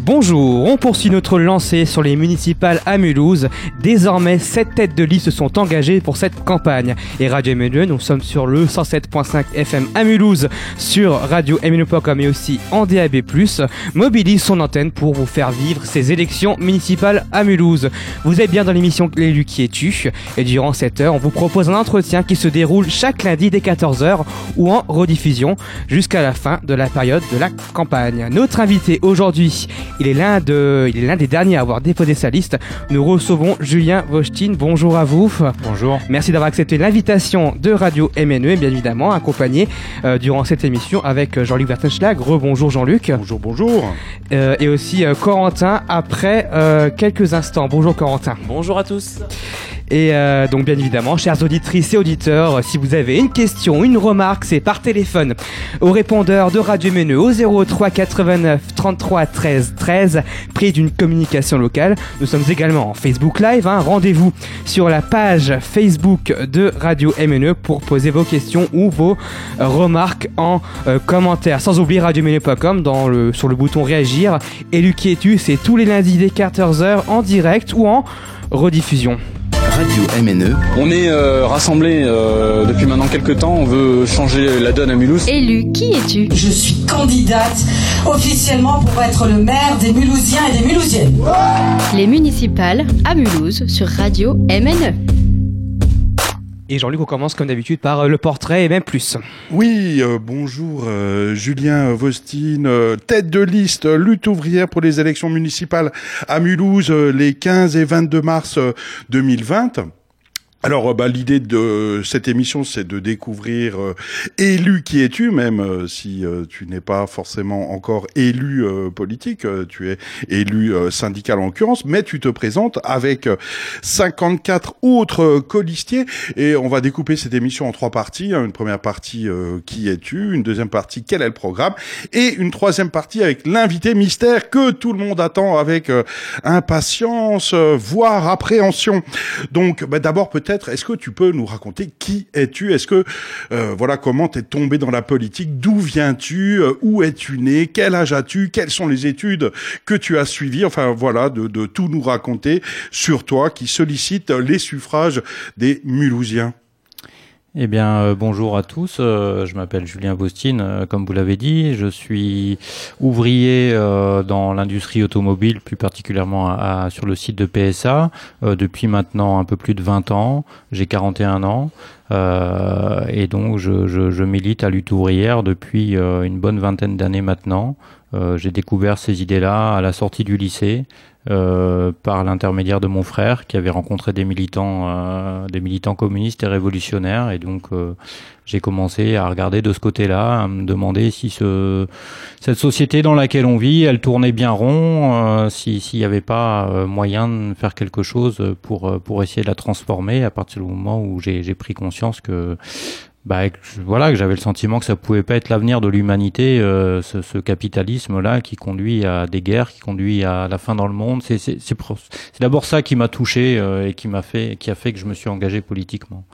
Bonjour, on poursuit notre lancée sur les municipales à Mulhouse. Désormais, sept têtes de liste sont engagées pour cette campagne. Et Radio MNE, nous sommes sur le 107.5 FM à Mulhouse, sur radio MNE.com et aussi en DAB+, mobilise son antenne pour vous faire vivre ces élections municipales à Mulhouse. Vous êtes bien dans l'émission L'élu qui es-tu? Et durant cette heure, on vous propose un entretien qui se déroule chaque lundi dès 14h ou en rediffusion jusqu'à la fin de la période de la campagne. Notre invité aujourd'hui il est l'un de, il est l'un des derniers à avoir déposé sa liste. Nous recevons Julien Vostine. Bonjour à vous. Bonjour. Merci d'avoir accepté l'invitation de Radio MNE et bien évidemment accompagné euh, durant cette émission avec euh, Jean-Luc Vertenschlag. Rebonjour Jean-Luc. Bonjour, bonjour. Euh, et aussi euh, Corentin après euh, quelques instants. Bonjour Corentin. Bonjour à tous. Et euh, donc bien évidemment, chères auditrices et auditeurs, si vous avez une question, une remarque, c'est par téléphone au répondeur de Radio Menu au 03 89 33 13 13, prix d'une communication locale. Nous sommes également en Facebook Live. hein. Rendez-vous sur la page Facebook de Radio MNE pour poser vos questions ou vos remarques en euh, commentaire. Sans oublier radiomenu.com dans le, sur le bouton réagir. Et qui es-tu C'est tous les lundis dès 14h en direct ou en rediffusion. Radio MNE, On est euh, rassemblés euh, depuis maintenant quelques temps, on veut changer la donne à Mulhouse. Élu, qui es-tu? Je suis candidate officiellement pour être le maire des Mulhousiens et des Mulhousiennes. Les municipales à Mulhouse sur Radio. MNE. Et Jean-Luc, on commence comme d'habitude par euh, le portrait et même plus. Oui, euh, bonjour euh, Julien Vostine, tête de liste lutte ouvrière pour les élections municipales à Mulhouse les 15 et 22 mars euh, 2020. Alors, euh, bah, l'idée de cette émission, c'est de découvrir euh, élu qui es-tu, même euh, si euh, tu n'es pas forcément encore élu euh, politique, tu es élu syndical en l'occurrence, mais tu te présentes avec euh, 54 autres colistiers et on va découper cette émission en trois parties. hein. Une première partie, qui es-tu Une deuxième partie, quel est le programme Et une troisième partie avec l'invité mystère que tout le monde attend avec impatience, voire appréhension. Donc, bah, d'abord peut-être, est-ce que tu peux nous raconter qui es-tu? Est-ce que, euh, voilà, comment t'es tombé dans la politique? D'où viens-tu? Euh, Où es-tu né? Quel âge as-tu? Quelles sont les études que tu as suivies? Enfin, voilà, de, de tout nous raconter sur toi qui sollicite les suffrages des Mulhousiens. Eh bien, euh, bonjour à tous. Euh, je m'appelle Julien Bostine, euh, comme vous l'avez dit. Je suis ouvrier dans l'industrie automobile, plus particulièrement sur le site de PSA, depuis maintenant un peu plus de 20 ans. J'ai 41 ans. Et donc, je, je- milite à lutte ouvrière depuis une bonne vingtaine d'années maintenant. J'ai découvert ces idées-là à la sortie du lycée. Euh, par l'intermédiaire de mon frère qui avait rencontré des militants, euh, des militants communistes et révolutionnaires, et donc euh, j'ai commencé à regarder de ce côté-là, à me demander si ce, cette société dans laquelle on vit, elle tournait bien rond, euh, si- s'il n'y avait pas euh, moyen de faire quelque chose pour pour essayer de la transformer. À partir du moment où j'ai pris conscience que bah, que voilà, que j'avais le sentiment que ça pouvait pas être l'avenir de l'humanité, euh, ce, ce capitalisme-là qui conduit à des guerres, qui conduit à la fin dans le monde. C'est c'est- c'est c'est d'abord ça qui m'a touché euh, et qui m'a fait, qui a fait que je me suis engagé politiquement.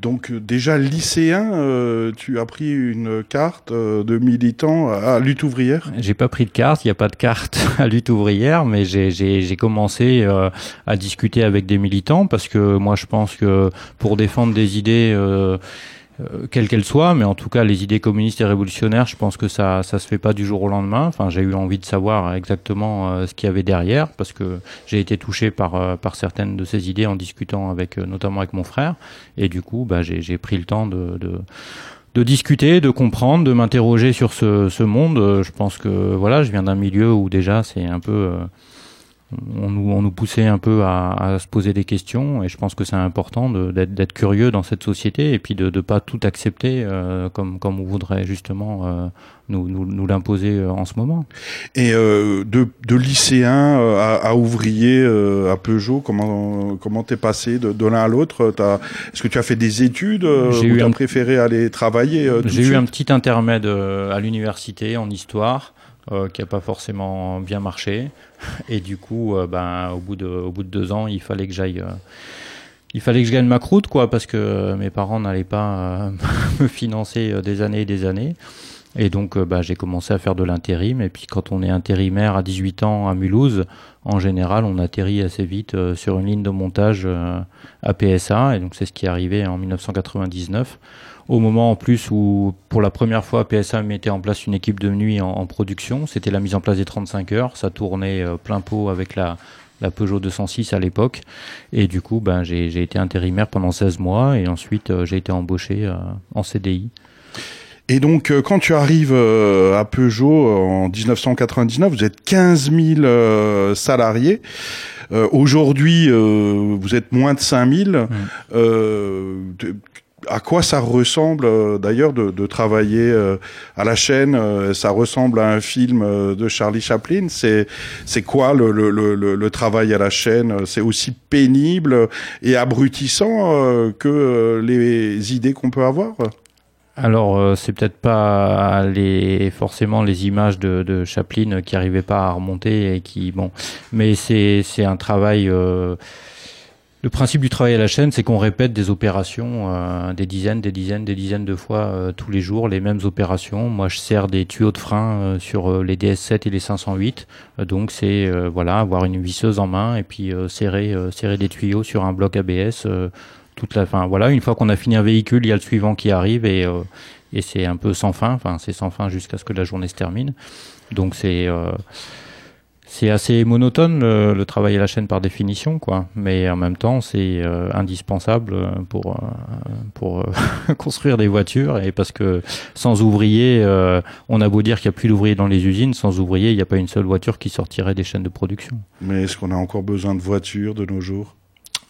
Donc euh, déjà lycéen, euh, tu as pris une carte euh, de militant à lutte ouvrière? J'ai pas pris de carte, il n'y a pas de carte à lutte ouvrière, mais j'ai- j'ai j'ai commencé euh, à discuter avec des militants parce que moi je pense que pour défendre des idées euh, euh, quelles qu'elles soient, mais en tout cas les idées communistes et révolutionnaires, je pense que ça ça se fait pas du jour au lendemain. Enfin, j'ai eu envie de savoir exactement euh, ce qu'il y avait derrière parce que j'ai été touché par euh, par certaines de ces idées en discutant avec euh, notamment avec mon frère et du coup, bah j'ai pris le temps de, de de discuter, de comprendre, de m'interroger sur ce, ce monde. Euh, Je pense que voilà, je viens d'un milieu où déjà c'est un peu, euh, on nous, on nous poussait un peu à, à se poser des questions, et je pense que c'est important d'être curieux dans cette société et puis de ne pas tout accepter euh, comme comme on voudrait justement euh, nous, nous, nous l'imposer euh, en ce moment. Et euh, de, de lycéen euh, à, à ouvrier euh, à Peugeot, comment comment t'es passé de, de l'un à l'autre? Est-ce que tu as fait des études J'ai ou eu un- préféré aller travailler J'ai eu un petit intermède à l'université en histoire euh, qui a pas forcément bien marché. Et du coup, euh, ben, au, bout de, au bout de deux ans, il fallait que j'aille. euh, il fallait que je gagne ma croûte, quoi, parce que euh, mes parents n'allaient pas me financer des années et des années. Et donc, bah, j'ai commencé à faire de l'intérim. Et puis, quand on est intérimaire à 18 ans à Mulhouse, en général, on atterrit assez vite sur une ligne de montage à PSA. Et donc, c'est ce qui est arrivé en 1999 au moment en plus où pour la première fois PSA mettait en place une équipe de nuit en, production. C'était la mise en place des 35 heures. Ça tournait euh, plein pot avec la, la Peugeot 206 à l'époque. Et du coup, ben, j'ai été intérimaire pendant 16 mois et ensuite euh, j'ai été embauché euh, en CDI. Et donc, quand tu arrives à Peugeot en 1999, vous êtes 15 000 salariés. Aujourd'hui, vous êtes moins de 5 000 à quoi ça ressemble euh, d'ailleurs de, de, travailler euh, à la chaîne euh, Ça ressemble à un film de Charlie Chaplin? C'est c'est quoi le, le, le, le, travail à la chaîne? C'est aussi pénible et abrutissant que les idées qu'on peut avoir? Alors, c'est peut-être pas les, forcément les images de, de Chaplin qui arrivaient pas à remonter et qui bon, mais c'est un travail le principe du travail à la chaîne, c'est qu'on répète des opérations euh, des dizaines, des dizaines, des dizaines de fois euh, tous les jours, les mêmes opérations. Moi, je sers des tuyaux de frein euh, sur les DS7 et les 508. donc, c'est voilà, avoir une visseuse en main et puis serrer, serrer des tuyaux sur un bloc ABS toute la fin. Voilà, une fois qu'on a fini un véhicule, il y a le suivant qui arrive et, et c'est un peu sans fin. Enfin, c'est sans fin jusqu'à ce que la journée se termine. Donc, c'est c'est assez monotone le, travail à la chaîne par définition, quoi. Mais en même temps, c'est euh, indispensable pour euh, pour euh, construire des voitures et parce que sans ouvriers, on a beau dire qu'il n'y a plus d'ouvriers dans les usines, sans ouvriers, il n'y a pas une seule voiture qui sortirait des chaînes de production. Mais est-ce qu'on a encore besoin de voitures de nos jours?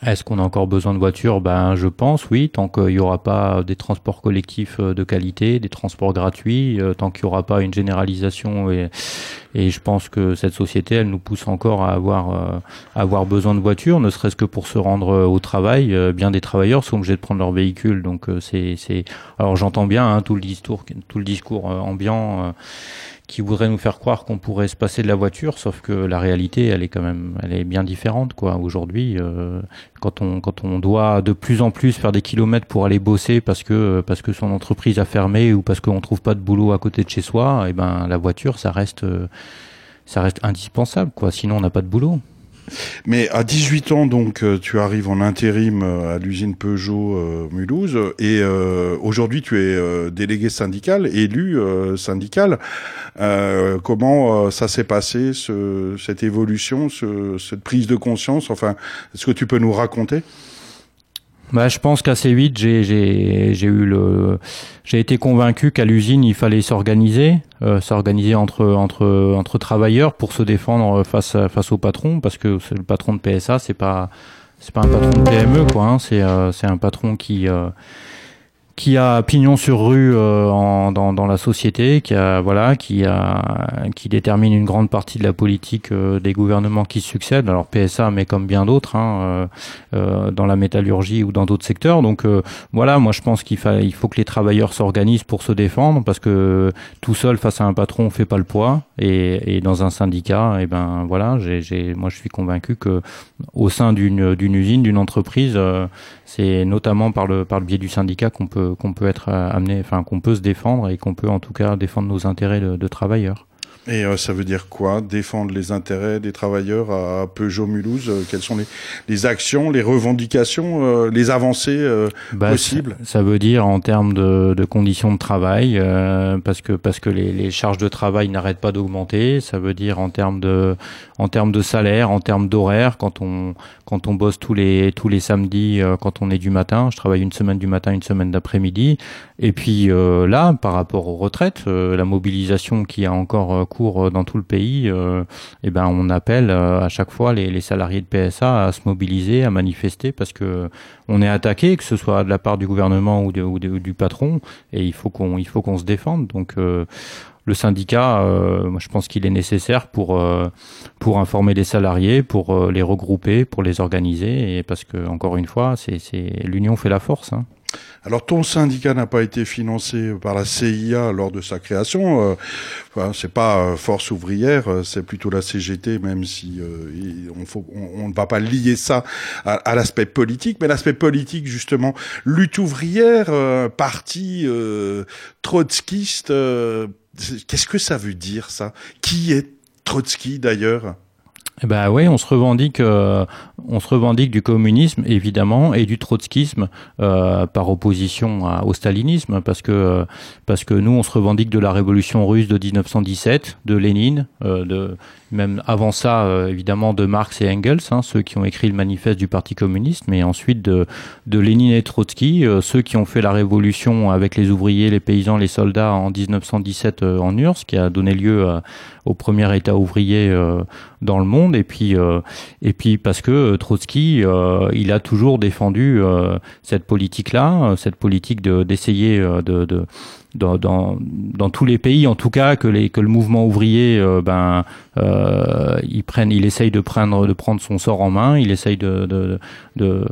Est-ce qu'on a encore besoin de voitures? Ben, je pense, oui, tant qu'il n'y aura pas des transports collectifs de qualité, des transports gratuits, tant qu'il n'y aura pas une généralisation et, et je pense que cette société, elle nous pousse encore à avoir, euh, avoir besoin de voitures, ne serait-ce que pour se rendre euh, au travail. Euh, bien des travailleurs sont obligés de prendre leur véhicule, donc c'est, c'est. Alors j'entends bien hein, tout le discours, tout le discours ambiant qui voudrait nous faire croire qu'on pourrait se passer de la voiture, sauf que la réalité, elle est quand même, elle est bien différente, quoi. Aujourd'hui, euh, quand on quand on doit de plus en plus faire des kilomètres pour aller bosser parce que parce que son entreprise a fermé ou parce qu'on trouve pas de boulot à côté de chez soi, et eh ben la voiture, ça reste ça reste indispensable, quoi. Sinon, on n'a pas de boulot. Mais à 18 ans, donc, euh, tu arrives en intérim euh, à l'usine Peugeot euh, Mulhouse, et aujourd'hui, tu es délégué syndical, élu syndical. comment ça s'est passé, ce, cette évolution, ce, cette prise de conscience? Enfin, est-ce que tu peux nous raconter? Bah, je pense qu'assez vite, j'ai, j'ai, j'ai eu le, j'ai été convaincu qu'à l'usine, il fallait s'organiser, euh, s'organiser entre, entre, entre travailleurs pour se défendre face, face au patron, parce que le patron de PSA, c'est pas, c'est pas un patron de PME, quoi. Hein, c'est, euh, c'est un patron qui, euh, qui a pignon sur rue euh, en, dans, dans, la société, qui a voilà, qui a qui détermine une grande partie de la politique euh, des gouvernements qui succèdent. Alors PSA, mais comme bien d'autres, hein, euh, dans la métallurgie ou dans d'autres secteurs. Donc voilà, moi je pense qu'il faut il faut que les travailleurs s'organisent pour se défendre, parce que tout seul face à un patron, on fait pas le poids. Et, et dans un syndicat, et eh ben voilà, j'ai, moi je suis convaincu que au sein d'une d'une usine, d'une entreprise, c'est notamment par le par le biais du syndicat qu'on peut qu'on peut être euh, amené, enfin qu'on peut se défendre et qu'on peut en tout cas défendre nos intérêts de, travailleurs. Et euh, ça veut dire quoi? Défendre les intérêts des travailleurs à Peugeot Mulhouse euh, Quelles sont les, les, actions, les revendications, les avancées bah, possibles? ça, veut dire en termes de, de conditions de travail, parce que parce que les, les charges de travail n'arrêtent pas d'augmenter. Ça veut dire en termes de en termes de salaire, en termes d'horaire, quand on quand on bosse tous les tous les samedis, euh, quand on est du matin, je travaille une semaine du matin, une semaine d'après-midi. Et puis euh, là, par rapport aux retraites, euh, la mobilisation qui a encore cours dans tout le pays, eh ben on appelle à chaque fois les, les, salariés de PSA à se mobiliser, à manifester parce que on est attaqué, que ce soit de la part du gouvernement ou, ou, du patron, et il faut qu'on il faut qu'on se défende. Donc le syndicat, euh, moi, je pense qu'il est nécessaire pour euh, pour informer les salariés, pour euh, les regrouper, pour les organiser, et parce que encore une fois, c'est l'union fait la force. Hein. Alors ton syndicat n'a pas été financé par la CIA lors de sa création. Euh, c'est pas euh, Force ouvrière, euh, c'est plutôt la CGT, même si euh, on, ne va pas lier ça à, l'aspect politique. Mais l'aspect politique, justement, lutte ouvrière, parti trotskiste, Qu'est-ce que ça veut dire ça? Qui est Trotsky d'ailleurs? Eh ben oui, on se revendique, euh, on se revendique du communisme évidemment et du trotskisme euh, par opposition au stalinisme, parce que parce que nous on se revendique de la révolution russe de 1917, de Lénine, euh, de même avant ça, euh, évidemment, de Marx et Engels, hein, ceux qui ont écrit le manifeste du Parti communiste, mais ensuite de, de Lénine et Trotsky, euh, ceux qui ont fait la révolution avec les ouvriers, les paysans, les soldats en 1917 euh, en URSS, qui a donné lieu au premier État ouvrier dans le monde, et puis, et puis parce que Trotsky, il a toujours défendu cette politique-là, cette politique d'essayer de, de dans, dans, dans, tous les pays, en tout cas, que, les, que le mouvement ouvrier, euh, ben, euh, il, il essaye de prendre, de prendre son sort en main, il essaye de, de, de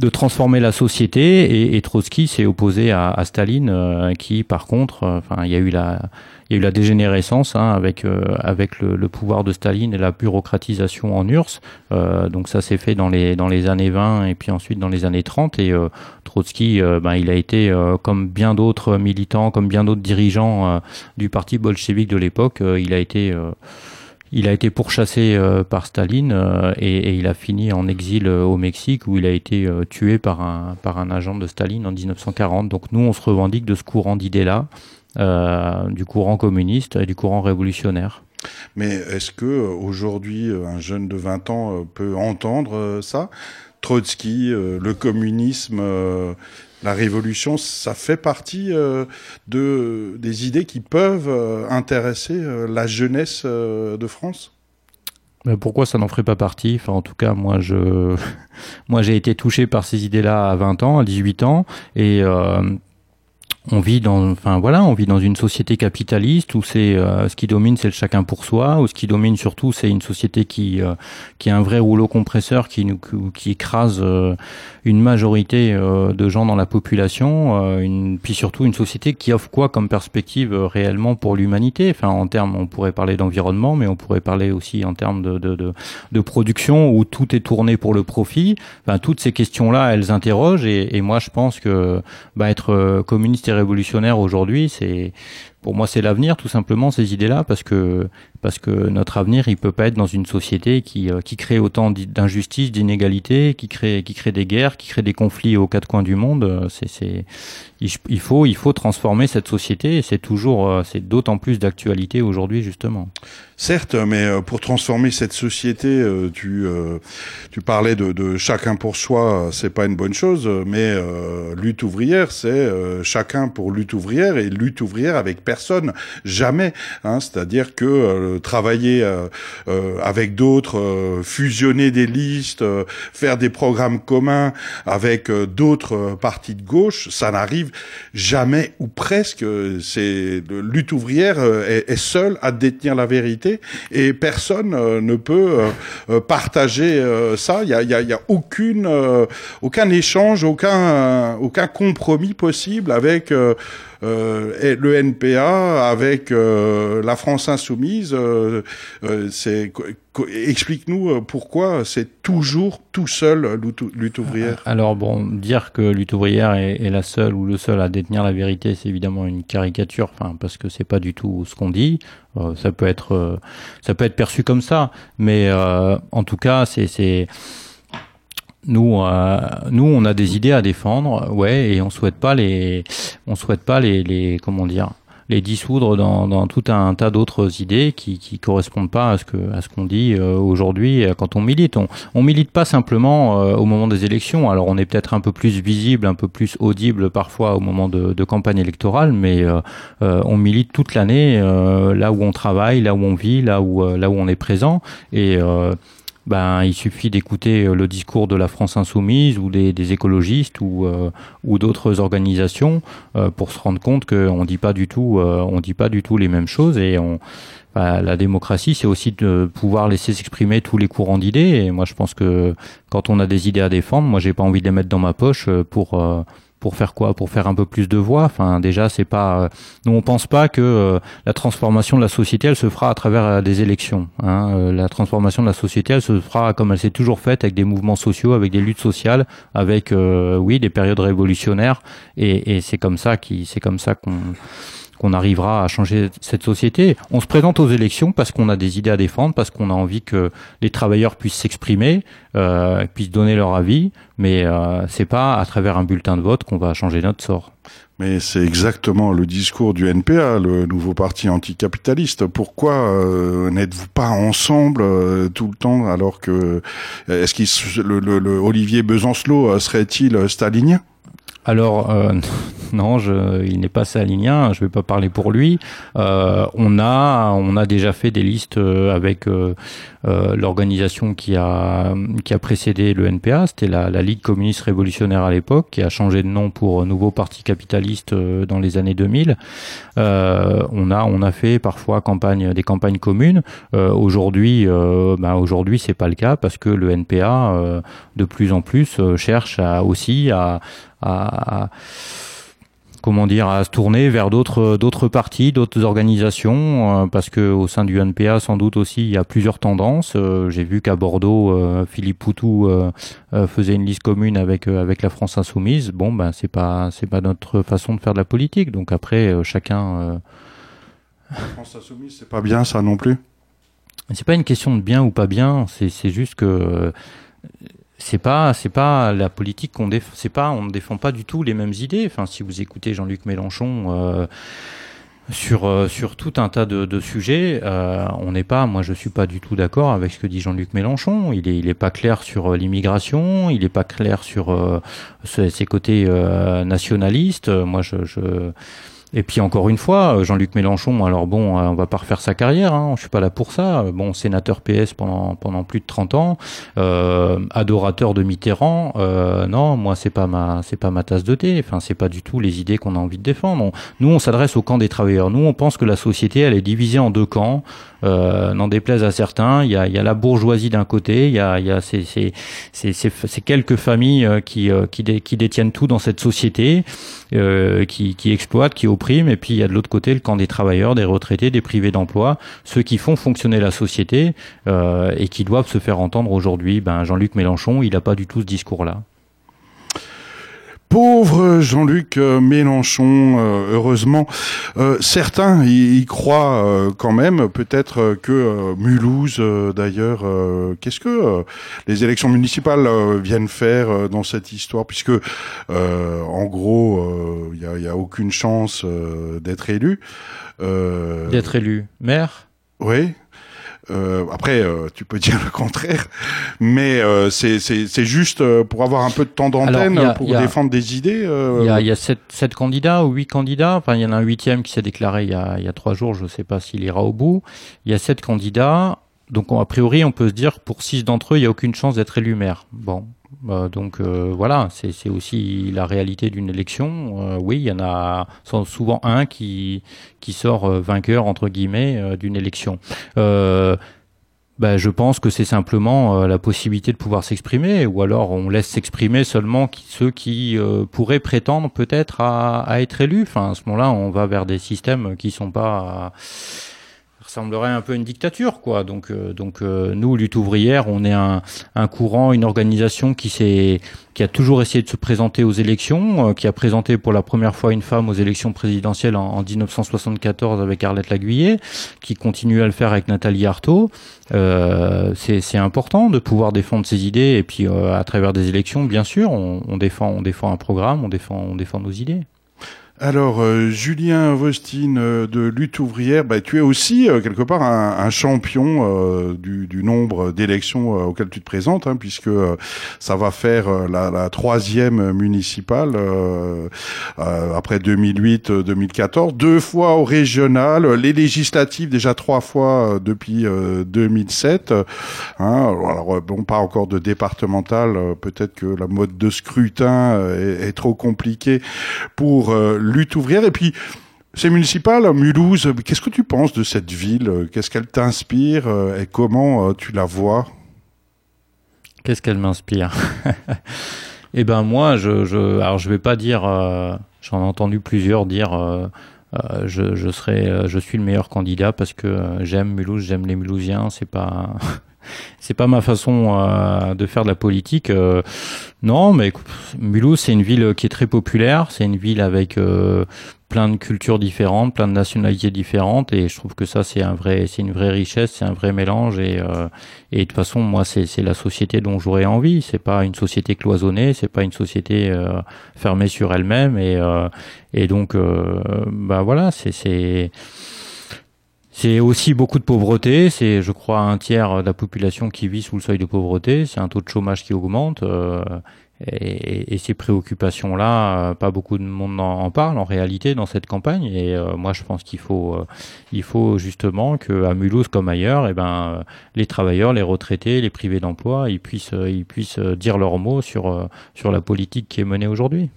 de transformer la société et, Trotsky s'est opposé à, Staline euh, qui par contre enfin il y a eu la il y a eu la dégénérescence hein, avec euh, avec le, pouvoir de Staline et la bureaucratisation en URSS. Euh, donc ça s'est fait dans les dans les années 20 et puis ensuite dans les années 30 et euh, Trotsky ben, il a été comme bien d'autres militants, comme bien d'autres dirigeants du parti bolchevique de l'époque, il a été il a été pourchassé par Staline et, et, il a fini en exil au Mexique où il a été tué par un, par un agent de Staline en 1940. Donc nous, on se revendique de ce courant d'idées-là. Euh, du courant communiste et du courant révolutionnaire. Mais est-ce que euh, aujourd'hui euh, un jeune de 20 ans peut entendre ça? Trotsky, le communisme, la révolution, ça fait partie de des idées qui peuvent intéresser la jeunesse de France? Mais pourquoi ça n'en ferait pas partie? Enfin, en tout cas, moi, je, moi, j'ai été touché par ces idées-là à 20 ans, à 18 ans, et euh, on vit dans, enfin voilà, on vit dans une société capitaliste où c'est euh, ce qui domine, c'est le chacun pour soi, où ce qui domine surtout, c'est une société qui euh, qui a un vrai rouleau compresseur qui nous qui écrase euh, une majorité de gens dans la population, une, puis surtout une société qui offre quoi comme perspective réellement pour l'humanité? Enfin, en termes, on pourrait parler d'environnement, mais on pourrait parler aussi en termes de, de, de, de, production où tout est tourné pour le profit. Toutes ces questions-là, elles interrogent et, et moi, je pense que bah, être communiste révolutionnaire aujourd'hui, c'est pour moi c'est l'avenir tout simplement ces idées-là parce que parce que notre avenir il peut pas être dans une société qui euh, qui crée autant d'injustices, d'inégalités, qui crée qui crée des guerres, qui crée des conflits aux quatre coins du monde. C'est c'est il faut il faut transformer cette société et c'est toujours euh, c'est d'autant plus d'actualité aujourd'hui justement. Certes, mais euh, pour transformer cette société, tu tu parlais de, de chacun pour soi, c'est pas une bonne chose, mais lutte ouvrière, c'est chacun pour lutte ouvrière et lutte ouvrière avec personne personne, jamais. Hein, C'est-à-dire que euh, travailler euh, euh, avec d'autres, fusionner des listes, faire des programmes communs avec d'autres partis de gauche, ça n'arrive jamais ou presque. C'est lutte ouvrière est, est, seule à détenir la vérité et personne ne peut partager ça. Il y a, y a, y a aucune, aucun échange, aucun, aucun compromis possible avec euh, le NPA avec euh, la France insoumise. Euh, c'est explique-nous pourquoi c'est toujours tout seul lutte ouvrière. Alors bon, dire que lutte ouvrière est, est, la seule ou le seul à détenir la vérité, c'est évidemment une caricature, enfin parce que c'est pas du tout ce qu'on dit. ça peut être, ça peut être perçu comme ça, mais en tout cas, c'est nous, euh, nous, on a des idées à défendre, ouais, et on souhaite pas les, on souhaite pas les, les comment dire, les dissoudre dans, dans tout un tas d'autres idées qui, qui correspondent pas à ce que, à ce qu'on dit euh, aujourd'hui euh, quand on milite. On, on milite pas simplement euh, au moment des élections. Alors, on est peut-être un peu plus visible, un peu plus audible parfois au moment de, de campagne électorale, mais euh, on milite toute l'année là où on travaille, là où on vit, là où, là où on est présent et ben, il suffit d'écouter euh, le discours de la France insoumise ou des, écologistes ou, euh, ou d'autres organisations euh, pour se rendre compte qu'on dit pas du tout, euh, on dit pas du tout les mêmes choses et on, ben, la démocratie, c'est aussi de pouvoir laisser s'exprimer tous les courants d'idées. Et moi, je pense que quand on a des idées à défendre, moi, j'ai pas envie de les mettre dans ma poche pour pour faire quoi? Pour faire un peu plus de voix? Enfin, déjà, c'est pas. Euh, nous, on pense pas que euh, la transformation de la société, elle se fera à travers euh, des élections. Hein. la transformation de la société, elle se fera comme elle s'est toujours faite, avec des mouvements sociaux, avec des luttes sociales, avec oui des périodes révolutionnaires. Et, et c'est comme ça qui, c'est comme ça qu'on qu'on arrivera à changer cette société. On se présente aux élections parce qu'on a des idées à défendre, parce qu'on a envie que les travailleurs puissent s'exprimer, euh, puissent donner leur avis, mais euh, c'est pas à travers un bulletin de vote qu'on va changer notre sort. Mais c'est exactement le discours du NPA, le nouveau parti anticapitaliste. Pourquoi euh, n'êtes-vous pas ensemble tout le temps alors que est-ce le, Olivier Besancelot serait-il stalinien? Alors euh, non, je, il n'est pas salinien. Je ne vais pas parler pour lui. Euh, on a, on a déjà fait des listes euh, avec euh, euh, l'organisation qui a qui a précédé le NPA. C'était la, la, Ligue communiste révolutionnaire à l'époque, qui a changé de nom pour Nouveau Parti capitaliste dans les années 2000. on a on a fait parfois campagne des campagnes communes. aujourd'hui, ben aujourd'hui c'est pas le cas parce que le NPA de plus en plus cherche à, aussi à à, comment dire à se tourner vers d'autres d'autres partis, d'autres organisations euh, parce que au sein du NPA sans doute aussi il y a plusieurs tendances. Euh, j'ai vu qu'à Bordeaux euh, Philippe Poutou faisait une liste commune avec avec la France insoumise. Bon ben c'est pas c'est pas notre façon de faire de la politique. Donc après chacun la France insoumise c'est pas bien ça non plus? C'est pas une question de bien ou pas bien, c'est c'est juste que c'est pas c'est pas la politique qu'on défend c'est pas on ne défend pas du tout les mêmes idées. Enfin si vous écoutez Jean-Luc Mélenchon euh, sur euh, sur tout un tas de, de sujets euh, on n'est pas moi je suis pas du tout d'accord avec ce que dit Jean-Luc Mélenchon. Il est il est pas clair sur euh, l'immigration il est pas clair sur euh, ses, ses, côtés nationalistes. Moi je, je et puis encore une fois, euh, Jean-Luc Mélenchon, alors bon, euh, on va pas refaire sa carrière, hein, je suis pas là pour ça. Bon, sénateur PS pendant pendant plus de 30 ans, euh, adorateur de Mitterrand, euh, non, moi c'est pas ma c'est pas ma tasse de thé. Enfin, c'est pas du tout les idées qu'on a envie de défendre. nous, on s'adresse au camp des travailleurs. Nous, on pense que la société, elle est divisée en deux camps. Euh, n'en déplaise à certains, il y a, y a la bourgeoisie d'un côté, il y a, y a ces, ces, ces, ces quelques familles qui, qui, dé, qui détiennent tout dans cette société, euh, qui, qui exploitent, qui oppriment, et puis il y a de l'autre côté le camp des travailleurs, des retraités, des privés d'emploi, ceux qui font fonctionner la société euh, et qui doivent se faire entendre aujourd'hui. Ben, Jean-Luc Mélenchon, il n'a pas du tout ce discours-là. Pauvre Jean-Luc euh, Mélenchon, euh, heureusement, euh, certains y, croient quand même. Peut-être que Mulhouse, d'ailleurs, qu'est-ce que les élections municipales viennent faire dans cette histoire, puisque en gros, il n'y a, a, aucune chance d'être élu. d'être élu maire? Oui. Euh, après, euh, tu peux dire le contraire, mais euh, c'est juste euh, pour avoir un peu de temps d'antenne, pour défendre des idées. Il y a, y a sept, sept, candidats ou huit candidats. Enfin, il y en a un huitième qui s'est déclaré il y, a, il y a trois jours. Je ne sais pas s'il ira au bout. Il y a sept candidats. Donc, a priori, on peut se dire pour six d'entre eux, il n'y a aucune chance d'être élu maire. Bon, euh, donc euh, voilà, c'est aussi la réalité d'une élection. Euh, oui, il y en a souvent un qui, qui sort vainqueur, entre guillemets, d'une élection. Ben, je pense que c'est simplement la possibilité de pouvoir s'exprimer, ou alors on laisse s'exprimer seulement ceux qui pourraient prétendre peut-être à, à, être élus. Enfin, à ce moment-là, on va vers des systèmes qui sont pas semblerait un peu une dictature, quoi. Donc, euh, donc euh, nous, lutte ouvrière, on est un, un courant, une organisation qui s'est, qui a toujours essayé de se présenter aux élections, euh, qui a présenté pour la première fois une femme aux élections présidentielles en, en 1974 avec Arlette Laguillet, qui continue à le faire avec Nathalie Arthaud. c'est important de pouvoir défendre ses idées et puis à travers des élections, bien sûr, on, on, défend, on défend un programme, on défend, on défend nos idées. Alors, euh, Julien Vostine euh, de Lutte ouvrière, bah, tu es aussi euh, quelque part un, champion euh, du, nombre d'élections auxquelles tu te présentes, hein, puisque ça va faire la, la, troisième municipale après 2008-2014, deux fois au régional, les législatives déjà trois fois depuis 2007. Hein, alors bon, pas encore de départemental, peut-être que la mode de scrutin est, est trop compliquée pour lutte ouvrière. Et puis, c'est municipal, Mulhouse. Qu'est-ce que tu penses de cette ville Qu'est-ce qu'elle t'inspire et comment euh, tu la vois? Qu'est-ce qu'elle m'inspire? Eh ben moi, je, je, alors je vais pas dire. Euh, j'en ai entendu plusieurs dire. Euh, je, je, serai, je suis le meilleur candidat parce que j'aime Mulhouse, j'aime les Mulhousiens. C'est pas c'est pas ma façon euh, de faire de la politique. Euh, non, mais Mulhouse, c'est une ville qui est très populaire. C'est une ville avec euh, plein de cultures différentes, plein de nationalités différentes, et je trouve que ça, c'est un vrai, c'est une vraie richesse, c'est un vrai mélange. Et, et de toute façon, moi, c'est la société dont j'aurais envie. C'est pas une société cloisonnée, c'est pas une société fermée sur elle-même. Et, et donc, bah voilà, c'est c'est aussi beaucoup de pauvreté. C'est, je crois, un tiers de la population qui vit sous le seuil de pauvreté. C'est un taux de chômage qui augmente. Euh, et, et, ces préoccupations-là, euh, pas beaucoup de monde en, parle en réalité dans cette campagne. Et euh, moi, je pense qu'il faut, il faut justement que à Mulhouse comme ailleurs, eh ben, les travailleurs, les retraités, les privés d'emploi, ils puissent, ils puissent dire leurs mots sur sur la politique qui est menée aujourd'hui.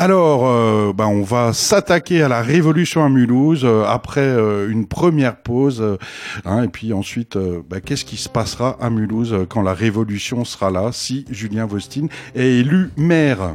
Alors, euh, bah, on va s'attaquer à la révolution à Mulhouse euh, après euh, une première pause. Hein, et puis ensuite, bah, qu'est-ce qui se passera à Mulhouse quand la révolution sera là, si Julien Vostine est élu maire?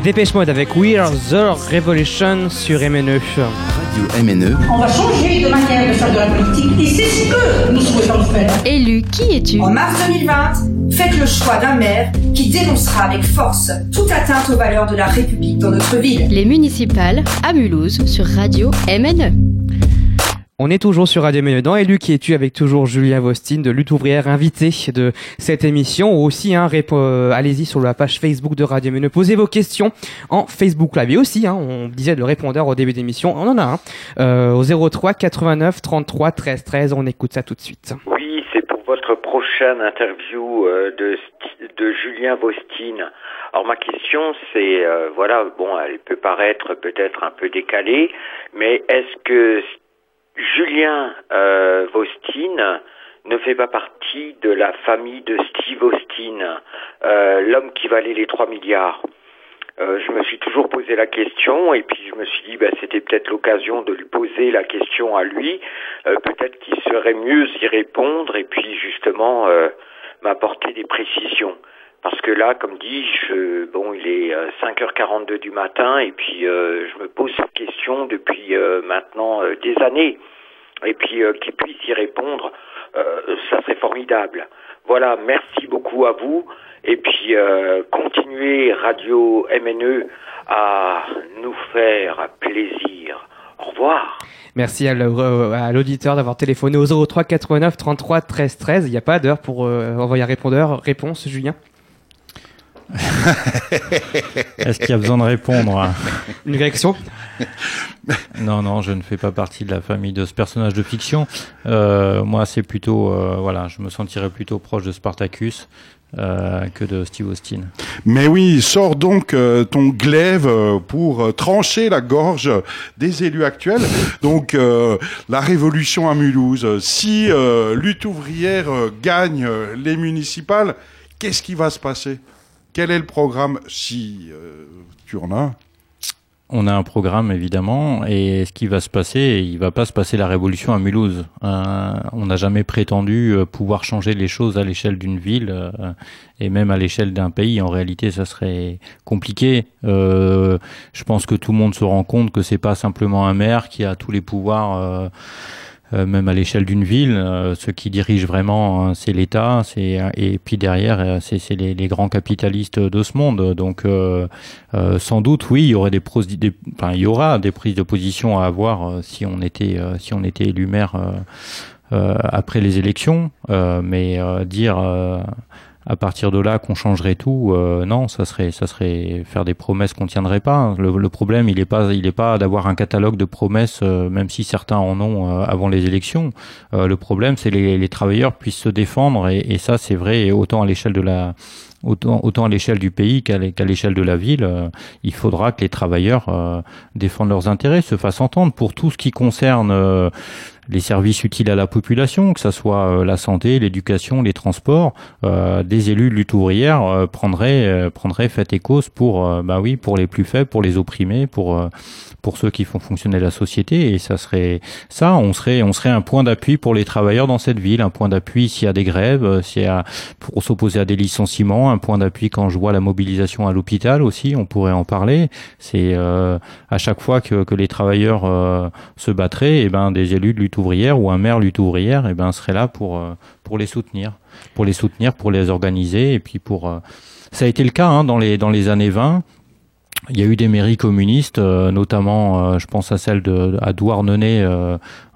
Dépêche Mode avec We Are The Revolution sur MNE. Radio MNE. On va changer de manière de faire de la politique et c'est ce que nous souhaitons faire. Élu, qui es-tu? En mars 2020, faites le choix d'un maire qui dénoncera avec force toute atteinte aux valeurs de la République dans notre ville. Les municipales à Mulhouse sur Radio MNE. On est toujours sur Radio Méneux dans Élu qui es-tu avec toujours Julia Vostine de Lutte ouvrière invitée de cette émission. Aussi, hein, euh, allez-y sur la page Facebook de Radio Méneux, posez vos questions en Facebook Live. Et aussi, hein, on disait le répondeur au début d'émission, on en a un euh, au 03 89 33 13 13. On écoute ça tout de suite. Oui, c'est pour votre prochaine interview euh, de, de Julien Vostine. Alors ma question, c'est voilà, bon, elle peut paraître peut-être un peu décalée, mais est-ce que Julien euh, ne fait pas partie de la famille de Steve Austin, euh, l'homme qui valait les 3 milliards. Euh, je me suis toujours posé la question et puis je me suis dit bah, c'était peut-être l'occasion de lui poser la question à lui. Euh, peut-être qu'il serait mieux y répondre et puis justement m'apporter des précisions. Parce que là, comme dit, je, bon, il est 5h42 euh, du matin et puis euh, je me pose cette question depuis euh, maintenant des années. Et puis qu'il puisse y répondre, ça serait formidable. Voilà, merci beaucoup à vous. Et puis continuez Radio MNE à nous faire plaisir. Au revoir. Merci à l'auditeur d'avoir téléphoné au 03 89 33 13 13. Il n'y a pas d'heure pour euh, envoyer un répondeur. Réponse, Julien Est-ce qu'il y a besoin de répondre Une réaction? Non, non, je ne fais pas partie de la famille de ce personnage de fiction. Euh, moi, c'est plutôt, euh, voilà, je me sentirais plutôt proche de Spartacus. Euh, que de Steve Austin. Mais oui, sors donc euh, ton glaive euh, pour trancher la gorge des élus actuels. Donc la révolution à Mulhouse. Si lutte ouvrière gagne les municipales, qu'est-ce qui va se passer? Quel est le programme si tu en as on a un programme évidemment, et ce qui va se passer, il va pas se passer la révolution à Mulhouse. Euh, on n'a jamais prétendu euh, pouvoir changer les choses à l'échelle d'une ville euh, et même à l'échelle d'un pays. En réalité, ça serait compliqué. je pense que tout le monde se rend compte que c'est pas simplement un maire qui a tous les pouvoirs euh, même à l'échelle d'une ville, euh, ce qui dirige vraiment, hein, c'est l'État, c'est et puis derrière, euh, c'est les, les, grands capitalistes de ce monde. Donc, sans doute, oui, il y aurait des, des, enfin, il y aura des prises de position à avoir si on était, si on était élu maire après les élections, mais dire à partir de là qu'on changerait tout, euh, non, ça serait, ça serait faire des promesses qu'on tiendrait pas. Le, problème, il n'est pas, il est pas d'avoir un catalogue de promesses, euh, même si certains en ont euh, avant les élections. le problème, c'est les, les travailleurs puissent se défendre, et, et ça, c'est vrai autant à l'échelle de la autant, autant à l'échelle du pays qu'à l'échelle de la ville, il faudra que les travailleurs défendent leurs intérêts, se fassent entendre pour tout ce qui concerne les services utiles à la population, que ce soit euh, la santé, l'éducation, les transports, euh, des élus de lutte ouvrière euh, prendraient, prendraient fait et cause pour, bah oui, pour les plus faibles, pour les opprimés, pour pour ceux qui font fonctionner la société. Et ça serait ça on serait on serait un point d'appui pour les travailleurs dans cette ville un point d'appui s'il y a des grèves s'il y a pour s'opposer à des licenciements un point d'appui quand je vois la mobilisation à l'hôpital aussi on pourrait en parler. C'est à chaque fois que, que les travailleurs se battraient et eh ben des élus de lutte ouvrière ou un maire lutte ouvrière, et eh ben serait là pour euh, pour les soutenir, pour les soutenir, pour les organiser et puis pour euh, ça a été le cas hein, dans les dans les années 20. Il y a eu des mairies communistes, euh, notamment, je pense à celle de à Douarnenez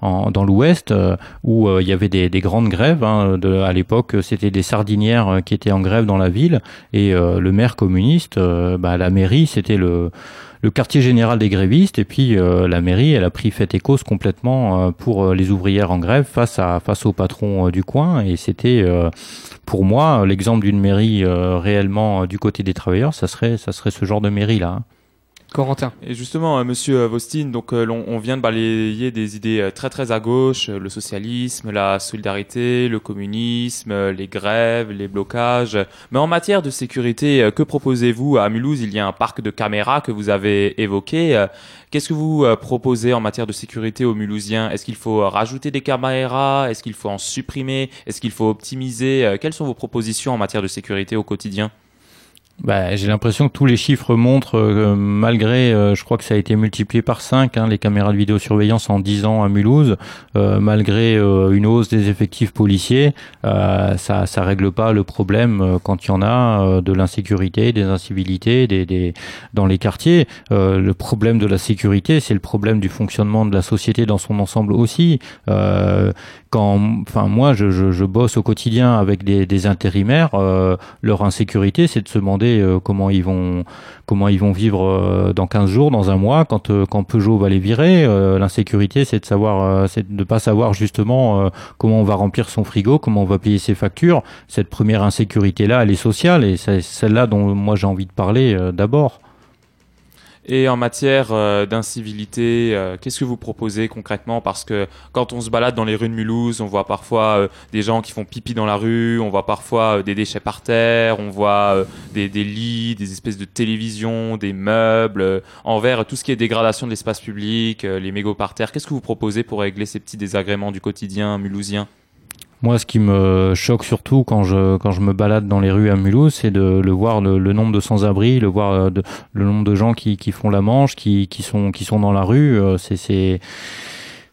dans l'Ouest, où il y avait des, des grandes grèves. Hein, à l'époque, c'était des sardinières qui étaient en grève dans la ville, et le maire communiste, bah, la mairie, c'était le le quartier général des grévistes et puis euh, la mairie, elle a pris fait et cause complètement euh, pour euh, les ouvrières en grève face à face au patron du coin et c'était pour moi l'exemple d'une mairie réellement du côté des travailleurs, ça serait ça serait ce genre de mairie là. Hein. Corentin. Et justement, euh, Monsieur euh, Vostin, donc euh, on, vient de balayer des idées très très à gauche, le socialisme, la solidarité, le communisme, les grèves, les blocages. Mais en matière de sécurité, que proposez-vous à Mulhouse? Il y a un parc de caméras que vous avez évoqué. Qu'est-ce que vous proposez en matière de sécurité aux Mulhousiens? Est-ce qu'il faut rajouter des caméras? Est-ce qu'il faut en supprimer? Est-ce qu'il faut optimiser? Quelles sont vos propositions en matière de sécurité au quotidien? Bah, j'ai l'impression que tous les chiffres montrent, euh, malgré, euh, je crois que ça a été multiplié par 5, hein, les caméras de vidéosurveillance en 10 ans à Mulhouse, euh, malgré une hausse des effectifs policiers, ça ça règle pas le problème quand il y en a de l'insécurité, des incivilités des, des, dans les quartiers. le problème de la sécurité, c'est le problème du fonctionnement de la société dans son ensemble aussi quand, enfin moi, je, je, je, bosse au quotidien avec des, des intérimaires. Euh, leur insécurité, c'est de se demander euh, comment ils vont, vivre euh, dans 15 jours, dans un mois, quand quand Peugeot va les virer. L'insécurité, c'est de savoir, c'est de pas savoir justement comment on va remplir son frigo, comment on va payer ses factures. Cette première insécurité là, elle est sociale et c'est celle-là dont moi j'ai envie de parler d'abord. Et en matière euh, d'incivilité, euh, qu'est-ce que vous proposez concrètement? Parce que quand on se balade dans les rues de Mulhouse, on voit parfois euh, des gens qui font pipi dans la rue, on voit parfois des déchets par terre, on voit des, des, lits, des espèces de télévisions, des meubles, envers tout ce qui est dégradation de l'espace public, les mégots par terre. Qu'est-ce que vous proposez pour régler ces petits désagréments du quotidien mulhousien? Moi, ce qui me choque surtout quand je quand je me balade dans les rues à Mulhouse, c'est de le voir le, nombre de sans-abri, le voir euh, le nombre de gens qui, qui font la manche, qui, qui sont qui sont dans la rue. Euh, c'est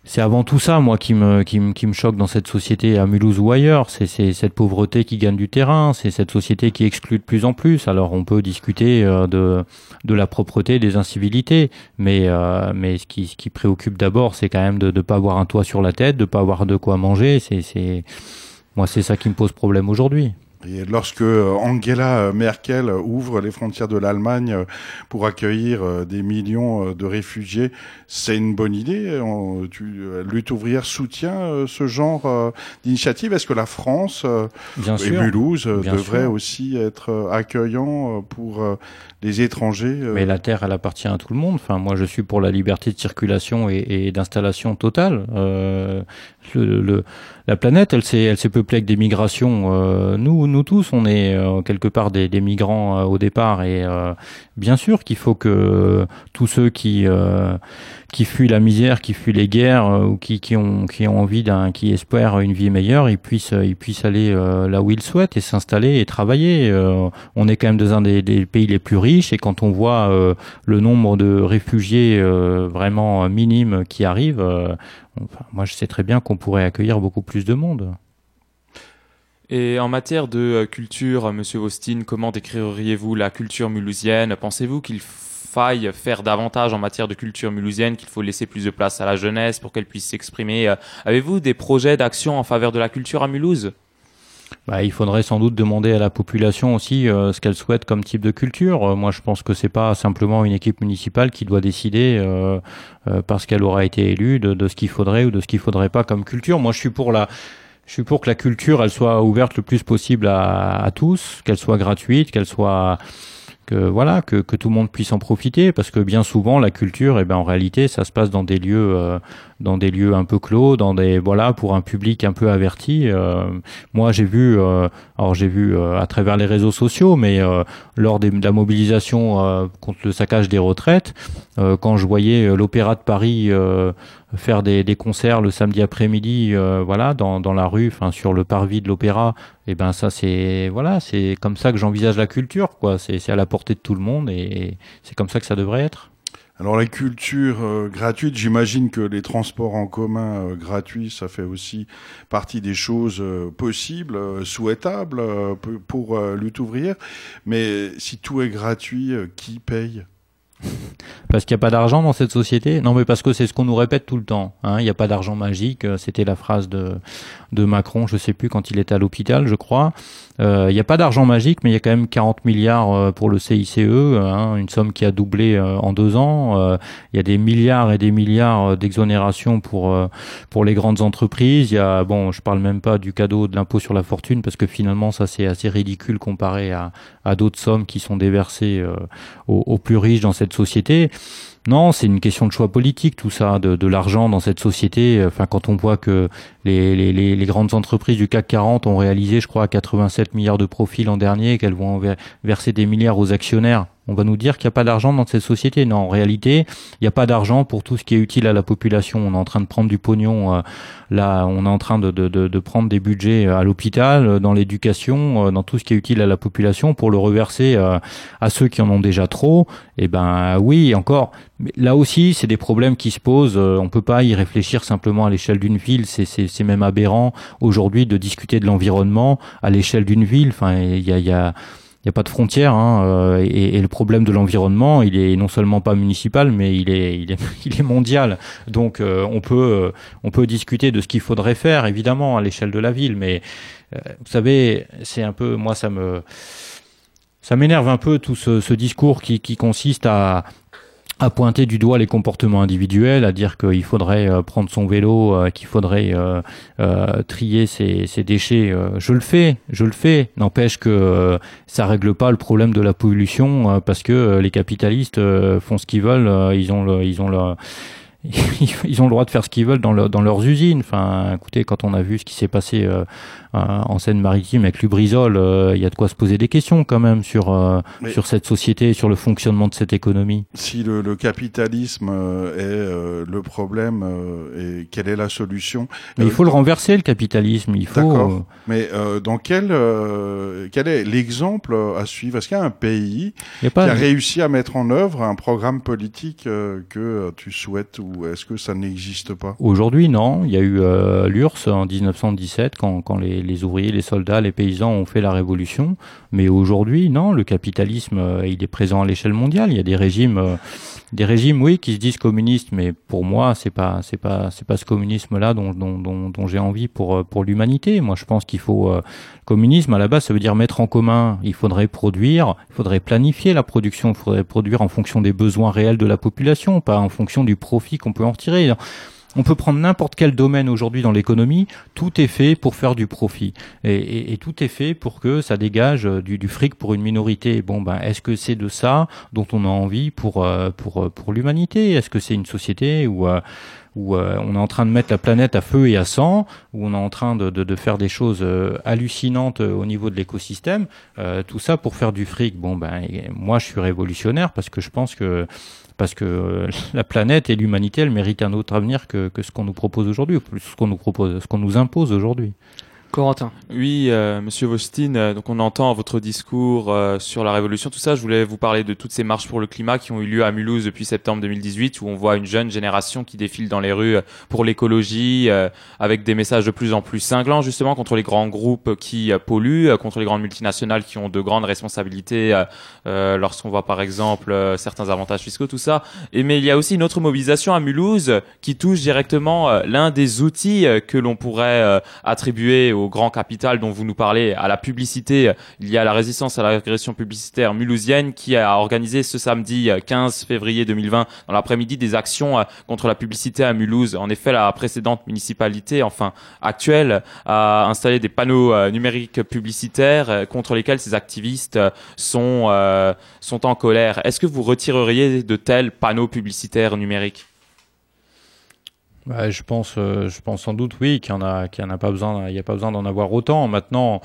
c'est avant tout ça, moi, qui me, choque dans cette société à Mulhouse ou ailleurs. C'est cette pauvreté qui gagne du terrain, c'est cette société qui exclut de plus en plus. Alors, on peut discuter euh, de, la propreté, des incivilités, mais, euh, ce qui, préoccupe d'abord, c'est quand même de ne pas avoir un toit sur la tête, de pas avoir de quoi manger. C'est, moi, c'est ça qui me pose problème aujourd'hui. Et lorsque euh, Angela Merkel ouvre les frontières de l'Allemagne euh, pour accueillir euh, des millions de réfugiés, c'est une bonne idée. Lutte ouvrière soutient ce genre d'initiative? Est-ce que la France Bien et Mulhouse devrait aussi être accueillant pour les étrangers Mais la terre, elle appartient à tout le monde. Enfin, moi, je suis pour la liberté de circulation et, et d'installation totale. Euh, le, le, la planète, elle s'est, elle s'est peuplée avec des migrations. Euh, nous, nous tous, on est euh, quelque part des, migrants euh, au départ, et bien sûr qu'il faut que tous ceux qui qui fuient la misère, qui fuient les guerres ou qui, qui ont qui ont envie d'un, qui espèrent une vie meilleure, ils puissent ils puissent aller là où ils souhaitent et s'installer et travailler. on est quand même dans un des, pays les plus riches, et quand on voit le nombre de réfugiés vraiment minimes qui arrivent, moi, je sais très bien qu'on pourrait accueillir beaucoup plus de monde. Et en matière de euh, culture, Monsieur Austin, comment décririez-vous la culture mulhousienne? Pensez-vous qu'il faire davantage en matière de culture mulhousienne, qu'il faut laisser plus de place à la jeunesse pour qu'elle puisse s'exprimer Avez-vous des projets d'action en faveur de la culture à Mulhouse? Bah, il faudrait sans doute demander à la population aussi euh, ce qu'elle souhaite comme type de culture. Euh, moi, je pense que c'est pas simplement une équipe municipale qui doit décider euh, parce qu'elle aura été élue de, ce qu'il faudrait ou de ce qu'il faudrait pas comme culture. Moi, je suis pour la je suis pour que la culture, elle soit ouverte le plus possible à tous, qu'elle soit gratuite, qu'elle soit que voilà que, que, tout le monde puisse en profiter parce que bien souvent la culture et eh ben en réalité ça se passe dans des lieux euh, dans des lieux un peu clos dans des voilà pour un public un peu averti. Euh, moi j'ai vu euh, alors j'ai vu à travers les réseaux sociaux mais lors de la mobilisation contre le saccage des retraites quand je voyais l'opéra de Paris faire des, concerts le samedi après-midi, euh, voilà, dans, dans la rue, enfin sur le parvis de l'opéra, et eh ben ça c'est voilà, c'est comme ça que j'envisage la culture, quoi. C'est à la portée de tout le monde et c'est comme ça que ça devrait être. Alors la culture euh, gratuite, j'imagine que les transports en commun euh, gratuits, ça fait aussi partie des choses possibles, souhaitables pour lutte ouvrière. Mais si tout est gratuit, qui paye? parce qu'il n'y a pas d'argent dans cette société? Non, mais parce que c'est ce qu'on nous répète tout le temps. Hein. Il n'y a pas d'argent magique. C'était la phrase de, de Macron, je sais plus, quand il était à l'hôpital, je crois. Euh, il n'y a pas d'argent magique, mais il y a quand même 40 milliards euh, pour le CICE, hein, une somme qui a doublé euh, en deux ans. Il y a des milliards et des milliards d'exonération pour pour les grandes entreprises. Il y a, bon, je parle même pas du cadeau de l'impôt sur la fortune, parce que finalement, ça c'est assez ridicule comparé à, à d'autres sommes qui sont déversées aux, aux plus riches dans cette Non, c'est une question de choix politique, tout ça, de, l'argent dans cette société. Enfin, quand on voit que les, les, les, grandes entreprises du CAC 40 ont réalisé, je crois, 87 milliards de profits l'an dernier, qu'elles vont verser des milliards aux actionnaires on va nous dire qu'il n'y a pas d'argent dans cette société. Non, en réalité, il n'y a pas d'argent pour tout ce qui est utile à la population. On est en train de prendre du pognon. Euh, là, on est en train de, de, de, prendre des budgets à l'hôpital, euh, dans l'éducation, euh, dans tout ce qui est utile à la population pour le reverser à ceux qui en ont déjà trop. Et eh ben oui, encore. Là aussi, c'est des problèmes qui se posent. On peut pas y réfléchir simplement à l'échelle d'une ville. C'est même aberrant aujourd'hui de discuter de l'environnement à l'échelle d'une ville. Enfin, il y a n'y a pas de frontières hein, euh, et, et, le problème de l'environnement, il est non seulement pas municipal, mais il est, il est, il est mondial. Donc euh, on peut, euh, on peut discuter de ce qu'il faudrait faire, évidemment, à l'échelle de la ville. Mais vous savez, c'est un peu, moi, ça me, ça m'énerve un peu tout ce, ce discours qui, qui consiste à, à pointer du doigt les comportements individuels, à dire qu'il faudrait euh, prendre son vélo, euh, qu'il faudrait euh, trier ses, déchets. je le fais, je le fais. N'empêche que ça règle pas le problème de la pollution parce que les capitalistes font ce qu'ils veulent. ils ont le, ils ont le ils ont le droit de faire ce qu'ils veulent dans, dans, leurs usines. Enfin, écoutez, quand on a vu ce qui s'est passé euh, en Seine-Maritime avec Lubrizol, euh, il y a de quoi se poser des questions quand même sur euh, sur cette société, sur le fonctionnement de cette économie. Si le, le capitalisme est le problème et quelle est la solution Mais il faut le renverser le capitalisme. Il faut. D'accord. Mais dans quel quel est l'exemple à suivre? Est-ce qu'il y a un pays qui a réussi à mettre en œuvre un programme politique que tu souhaites ou est-ce que ça n'existe pas? Aujourd'hui, non. Il y a eu euh, l'URSS en 1917 quand, quand les, les, ouvriers, les soldats, les paysans ont fait la révolution. Mais aujourd'hui, non. Le capitalisme, euh, il est présent à l'échelle mondiale. Il y a des régimes, euh, des régimes, oui, qui se disent communistes, mais pour moi, c'est pas, c'est pas, c'est pas ce communisme-là dont, dont, dont, dont j'ai envie pour pour l'humanité. Moi, je pense qu'il faut communisme à la base, ça veut dire mettre en commun. Il faudrait produire, il faudrait planifier la production, il faudrait produire en fonction des besoins réels de la population, pas en fonction du profit qu'on peut en retirer. On peut prendre n'importe quel domaine aujourd'hui dans l'économie, tout est fait pour faire du profit et, tout est fait pour que ça dégage du, du fric pour une minorité. Bon ben, est-ce que c'est de ça dont on a envie pour euh, pour pour l'humanité? Est-ce que c'est une société où euh, euh, on est en train de mettre la planète à feu et à sang, où on est en train de, de, faire des choses euh, hallucinantes euh, au niveau de l'écosystème, tout ça pour faire du fric. Bon ben moi je suis révolutionnaire parce que je pense que parce que la planète et l'humanité elles méritent un autre avenir que, ce qu'on nous propose aujourd'hui, plus ce qu'on nous propose, ce qu'on nous impose aujourd'hui. Corentin. Oui, euh, Monsieur Vostine, euh, donc on entend votre discours euh, sur la révolution, tout ça. Je voulais vous parler de toutes ces marches pour le climat qui ont eu lieu à Mulhouse depuis septembre 2018, où on voit une jeune génération qui défile dans les rues pour l'écologie, euh, avec des messages de plus en plus cinglants, justement, contre les grands groupes qui euh, polluent, contre les grandes multinationales qui ont de grandes responsabilités, euh, lorsqu'on voit par exemple certains avantages fiscaux, tout ça. Mais il y a aussi une autre mobilisation à Mulhouse qui touche directement l'un des outils que l'on pourrait attribuer au grand capital dont vous nous parlez, à la publicité, il y a la résistance à l'agression publicitaire mulhousienne qui a organisé ce samedi 15 février 2020 dans l'après-midi des actions contre la publicité à Mulhouse. En effet, la précédente municipalité, enfin actuelle, a installé des panneaux numériques publicitaires contre lesquels ces activistes sont, euh, sont en colère. Est-ce que vous retireriez de tels panneaux publicitaires numériques? Bah, je pense, euh, je pense sans doute oui qu'il y en a, qu'il y en a pas besoin, il n'y a pas besoin d'en avoir autant. Maintenant,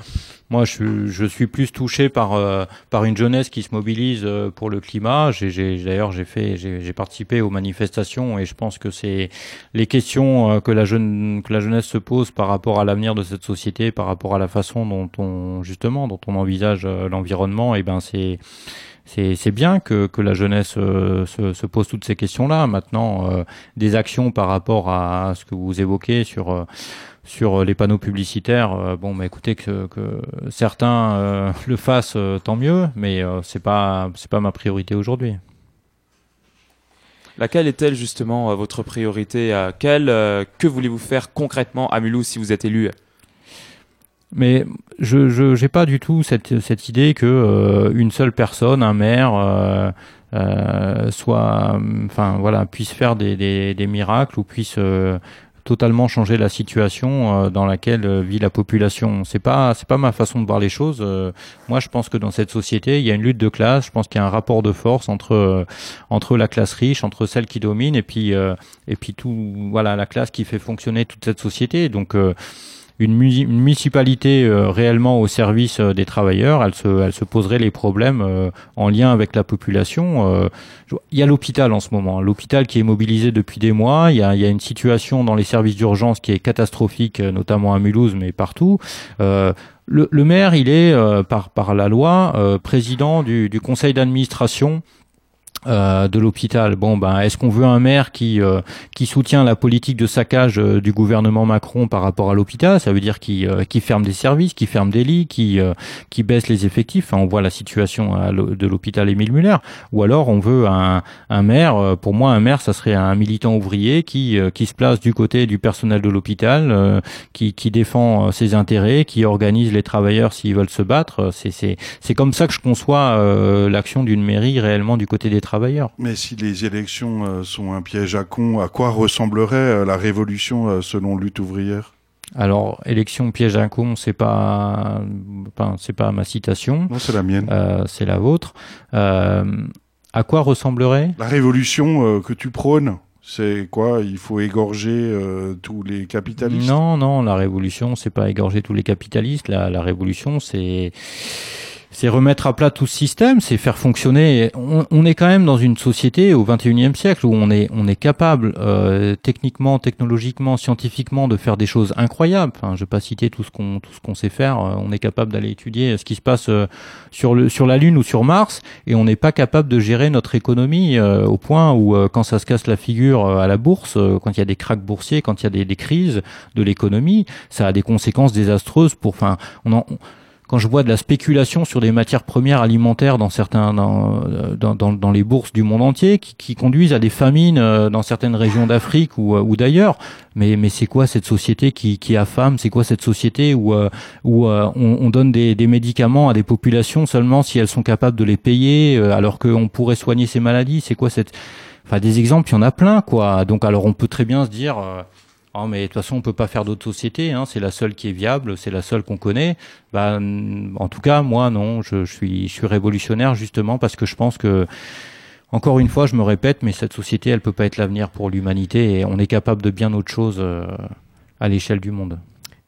moi, je, je suis plus touché par euh, par une jeunesse qui se mobilise euh, pour le climat. J'ai, d'ailleurs, j'ai fait, j'ai, participé aux manifestations et je pense que c'est les questions euh, que la jeune, que la jeunesse se pose par rapport à l'avenir de cette société, par rapport à la façon dont on justement, dont on envisage l'environnement. Et ben, c'est c'est bien que, que la jeunesse euh, se, se, pose toutes ces questions-là. Maintenant, euh, des actions par rapport à ce que vous évoquez sur euh, sur les panneaux publicitaires, euh, bon, bah, écoutez que, que certains euh, le fassent, tant mieux, mais c'est pas c'est pas ma priorité aujourd'hui. Laquelle est-elle justement votre priorité Quelle que voulez-vous faire concrètement à Mulhouse si vous êtes élu? Mais je j'ai pas du tout cette cette idée que euh, une seule personne, un maire, euh, euh, soit, enfin voilà, puisse faire des des, des miracles ou puisse totalement changer la situation dans laquelle vit la population. C'est pas c'est pas ma façon de voir les choses. moi, je pense que dans cette société, il y a une lutte de classe. Je pense qu'il y a un rapport de force entre entre la classe riche, entre celle qui domine, et puis et puis tout voilà la classe qui fait fonctionner toute cette société. Donc une, municipalité euh, réellement au service euh, des travailleurs, elle se, elle se poserait les problèmes euh, en lien avec la population. il y a l'hôpital en ce moment, l'hôpital qui est mobilisé depuis des mois. Il y a, une situation dans les services d'urgence qui est catastrophique, notamment à Mulhouse, mais partout. Le, maire, il est par, la loi président du conseil d'administration euh, de l'hôpital. Bon, ben, est-ce qu'on veut un maire qui euh, qui soutient la politique de saccage euh, du gouvernement Macron par rapport à l'hôpital? Ça veut dire qui qui ferme des services, qui ferme des lits, qui qui baisse les effectifs? Enfin, on voit la situation de l'hôpital Émile Muller. Ou alors, on veut un un maire. Pour moi, un maire, ça serait un militant ouvrier qui qui se place du côté du personnel de l'hôpital, qui qui défend ses intérêts, qui organise les travailleurs s'ils veulent se battre. C'est c'est c'est comme ça que je conçois l'action d'une mairie réellement du côté des travailleurs travailleurs. Mais si les élections euh, sont un piège à con, à quoi ressemblerait euh, la révolution euh, selon lutte ouvrière? Alors, élection piège à con, c'est pas, enfin, c'est pas ma citation. Non, c'est la mienne. Euh, c'est la vôtre. Euh, à quoi ressemblerait? La révolution euh, que tu prônes, c'est quoi? Il faut égorger tous les capitalistes? Non, non, la révolution, c'est pas égorger tous les capitalistes. La, la révolution, c'est c'est remettre à plat tout ce système, c'est faire fonctionner. On, on, est quand même dans une société au 21e siècle où on est, on est capable euh, techniquement, technologiquement, scientifiquement de faire des choses incroyables. Enfin, je vais pas citer tout ce qu'on tout ce qu'on sait faire. Euh, on est capable d'aller étudier ce qui se passe euh, sur le sur la Lune ou sur Mars, et on n'est pas capable de gérer notre économie euh, au point où quand ça se casse la figure à la bourse, quand il y a des cracks boursiers, quand il y a des, crises de l'économie, ça a des conséquences désastreuses pour. Enfin, on en quand je vois de la spéculation sur des matières premières alimentaires dans certains dans, dans, dans, dans les bourses du monde entier qui, qui, conduisent à des famines euh, dans certaines régions d'Afrique ou, euh, ou d'ailleurs. Mais mais c'est quoi cette société qui, qui affame? C'est quoi cette société où euh, où on, on, donne des, des, médicaments à des populations seulement si elles sont capables de les payer alors qu'on pourrait soigner ces maladies? C'est quoi cette enfin des exemples? Il y en a plein quoi. Donc alors on peut très bien se dire Oh, mais de toute façon, on peut pas faire d'autres sociétés. Hein. C'est la seule qui est viable, c'est la seule qu'on connaît. Bah, en tout cas, moi, non, je, suis, je suis révolutionnaire justement parce que je pense que, encore une fois, je me répète, mais cette société, elle peut pas être l'avenir pour l'humanité et on est capable de bien autre chose euh, à l'échelle du monde.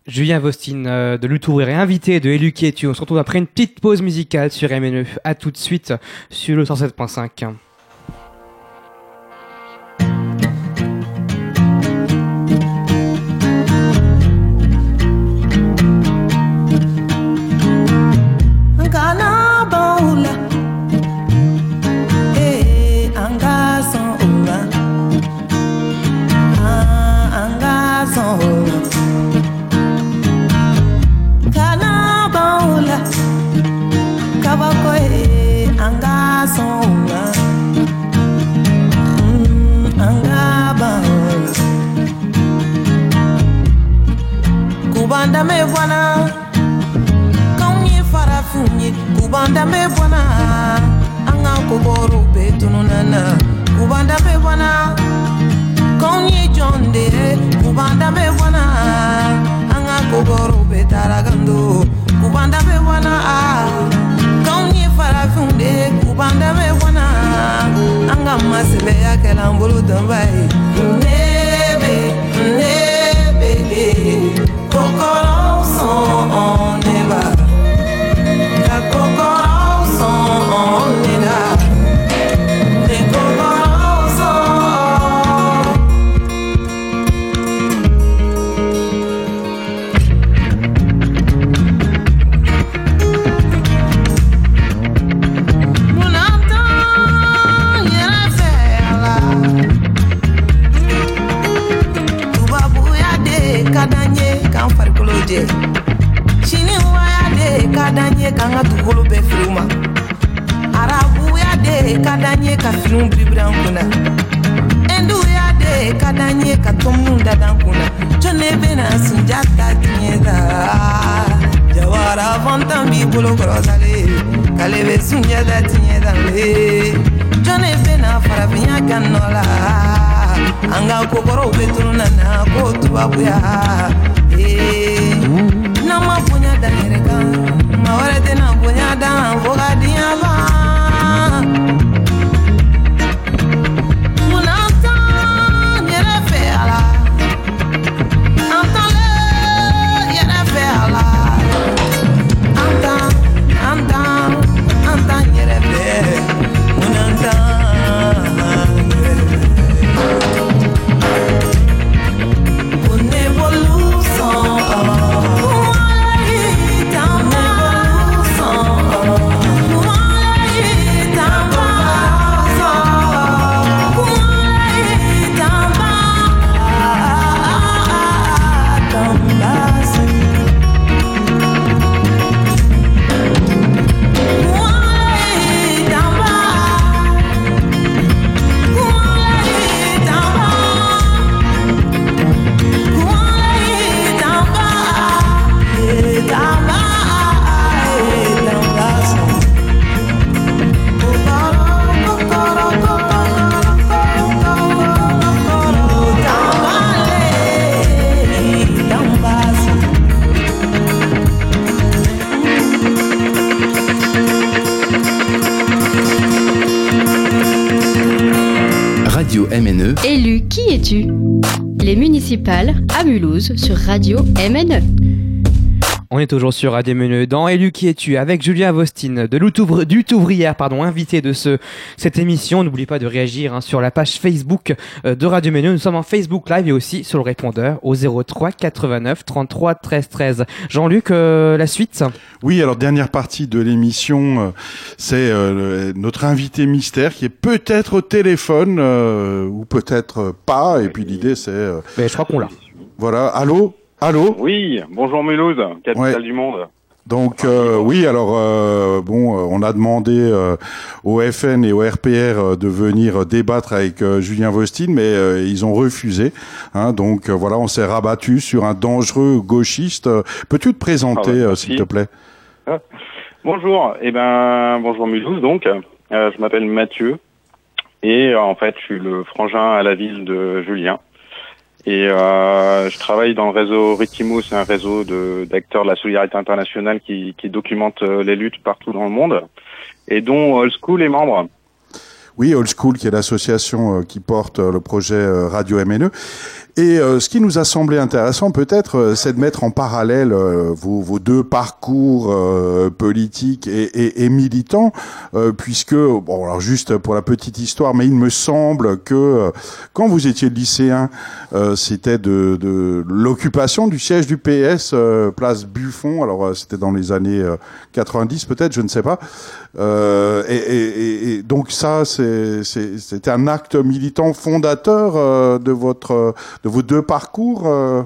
Julien Vostine euh, de Lutour est invité de Eluquietu. On se retrouve après une petite pause musicale sur MNE. À tout de suite sur le 107.5. kubanda me bwana. Kaunye fara funye kubanda me bwana. Anga koboro betununana kubanda me bwana. Kaunye jonde kubanda me bwana. Anga koboro betaragando kubanda me bwana. Kaunye fara funde kubanda me bwana. Anga masebe yakela mbulu tambai dan kunna y'a de kadanye d'an ye ka tɔmunu da d'an kunna jɔnne bɛna sunja ta diɲɛ jawara fɔntan b'i bolo kɔrɔsale k'ale bɛ sunjɛ da le. Jɔnne bɛna farafinya kanola. Nɔ la an ka kokɔrɔw bɛ tunun na ko tubabuya ee n'an ma bonya da yɛrɛ kan maa wɛrɛ bonya da an fo. Radio MNE. On est toujours sur Radio Menu dans Élu qui es-tu avec Julien Vostine de l'Outouvre- du Touvrière, pardon, invité de ce, cette émission. N'oubliez pas de réagir hein, sur la page Facebook euh, de Radio Menu. Nous sommes en Facebook Live et aussi sur le répondeur au 03 89 33 13 13. Jean-Luc, euh, la suite Oui, alors dernière partie de l'émission, euh, c'est euh, notre invité mystère qui est peut-être au téléphone euh, ou peut-être pas. Et puis l'idée c'est, euh, Mais je crois qu'on l'a. Voilà, allô, allô? Oui, bonjour Mulhouse, capitale Ouais. du monde. Donc euh, oui, alors euh, bon, euh, on a demandé euh, au FN et au RPR euh, de venir débattre avec euh, Julien Vostine, mais euh, ils ont refusé. Hein, donc euh, voilà, on s'est rabattu sur un dangereux gauchiste. Euh, Peux-tu te présenter, Ah ouais, euh, merci. s'il te plaît? Bonjour, eh ben bonjour Mulhouse donc. Euh, je m'appelle Mathieu et euh, en fait je suis le frangin à la ville de Julien. Et euh, je travaille dans le réseau Ritimo, c'est un réseau d'acteurs de, la solidarité internationale qui, qui documente euh, les luttes partout dans le monde et dont Old School est membre. Oui, Old School, qui est l'association euh, qui porte euh, le projet euh, Radio MNE. Et ce qui nous a semblé intéressant, peut-être, c'est de mettre en parallèle vos, vos deux parcours politiques et, et, et militants, puisque, bon, alors juste pour la petite histoire, mais il me semble que quand vous étiez lycéen, c'était de, de l'occupation du siège du PS, place Buffon. Alors, c'était dans les années euh, 90, peut-être, je ne sais pas. Euh, et, et- et- et donc ça, c'est- un acte militant fondateur euh, de votre, de vos deux parcours. euh.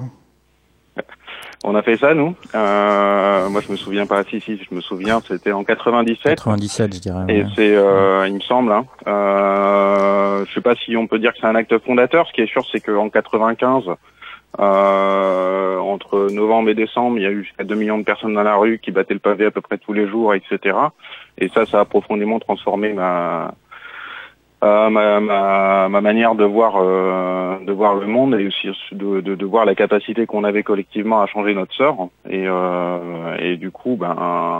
On a fait ça nous. Euh, moi je me souviens pas si si je me souviens c'était en 97. 97, je dirais. Et ouais. c'est, euh, il me semble, hein, euh, je sais pas si on peut dire que c'est un acte fondateur. Ce qui est sûr, c'est qu'en 95, euh, entre novembre et décembre, il y a eu jusqu'à 2 millions de personnes dans la rue qui battaient le pavé à peu près tous les jours, etc. Et ça, ça a profondément transformé ma euh, ma, ma, ma manière de voir euh, de voir le monde et aussi de, de, de voir la capacité qu'on avait collectivement à changer notre sort. Et euh, et du coup ben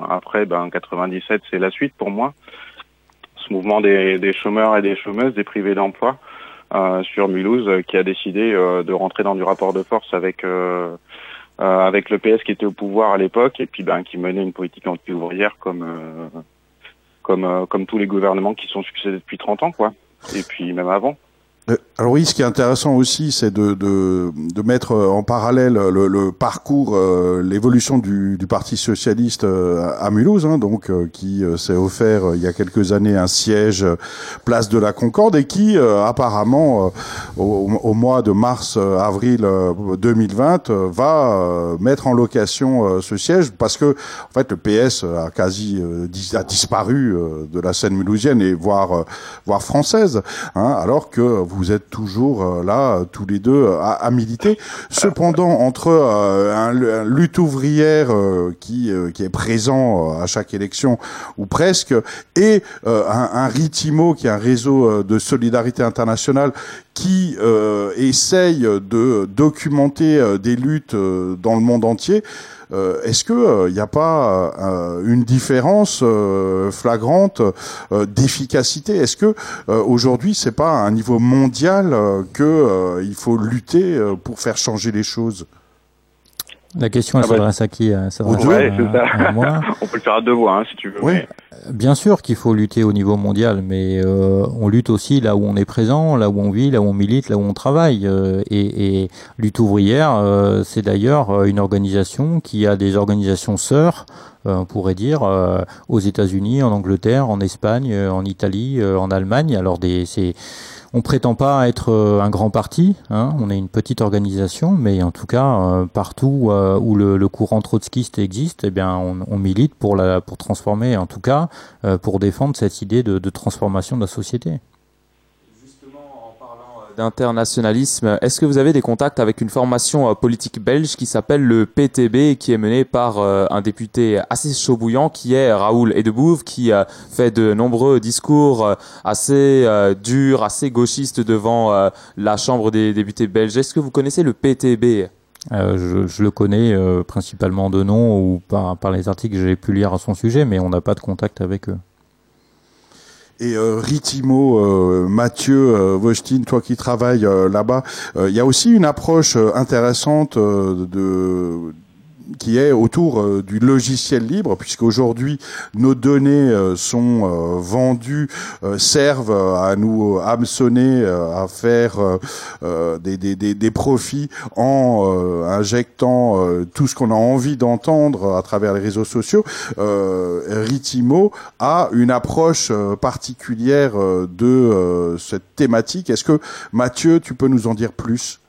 après ben 97 c'est la suite pour moi. Ce mouvement des, des chômeurs et des chômeuses des privés d'emploi euh, sur Mulhouse euh, qui a décidé de rentrer dans du rapport de force avec avec le PS qui était au pouvoir à l'époque et puis ben qui menait une politique anti-ouvrière comme comme euh, comme tous les gouvernements qui sont succédés depuis 30 ans quoi. Et puis même avant Alors oui, ce qui est intéressant aussi, c'est de, de, de mettre euh, en parallèle le, le parcours, euh, l'évolution du, du Parti socialiste euh, à Mulhouse, hein, donc euh, qui euh, s'est offert euh, il y a quelques années un siège euh, place de la Concorde et qui euh, apparemment euh, au, au mois de mars euh, avril euh, 2020 euh, va euh, mettre en location euh, ce siège parce que en fait le PS a quasi euh, a disparu euh, de la scène mulhousienne et voire euh, voire française, hein, alors que vous êtes toujours euh, là tous les deux euh, à, militer. Cependant, entre euh, un, lutte ouvrière qui est présent à chaque élection ou presque et un, un Ritimo qui est un réseau de solidarité internationale qui essaye de documenter des luttes dans le monde entier. Euh, Est-ce que il n'y a pas euh, une différence euh, flagrante euh, d'efficacité? Est-ce que euh, aujourd'hui c'est pas à un niveau mondial euh, que euh, il faut lutter euh, pour faire changer les choses? La question, elle Ah bah, s'adresse à qui Elle s'adresse ouais à- moi on peut le faire à deux voix hein, si tu veux Oui. mais- Bien sûr qu'il faut lutter au niveau mondial, mais euh, on lutte aussi là où on est présent, là où on vit, là où on milite, là où on travaille. Euh, et, et Lutte ouvrière, euh, c'est d'ailleurs euh, une organisation qui a des organisations sœurs, euh, on pourrait dire, euh, aux États-Unis, en Angleterre, en Espagne, euh, en Italie, euh, en Allemagne. Alors des, c'est on prétend pas être euh, un grand parti, hein, on est une petite organisation, mais en tout cas euh, partout euh, où le, courant trotskiste existe, eh bien on, milite pour la pour transformer, en tout cas pour défendre cette idée de transformation de la société. D'internationalisme. Est-ce que vous avez des contacts avec une formation euh, politique belge qui s'appelle le PTB qui est menée par euh, un député assez chaud bouillant qui est Raoul Edebouve qui euh, fait de nombreux discours assez durs, assez gauchistes devant la Chambre des députés belges. Est-ce que vous connaissez le PTB je, le connais principalement de nom ou par, par les articles que j'ai pu lire à son sujet, mais on n'a pas de contact avec eux. Et euh, Ritimo, euh, Mathieu, euh, Vostine, toi qui travailles euh, là-bas, euh, il y a aussi une approche euh, intéressante euh, de qui est autour du logiciel libre, puisque aujourd'hui nos données sont vendues, servent à nous hameçonner, à faire des, des, profits en injectant tout ce qu'on a envie d'entendre à travers les réseaux sociaux. Ritimo a une approche particulière de cette thématique. Est-ce que Mathieu, tu peux nous en dire plus?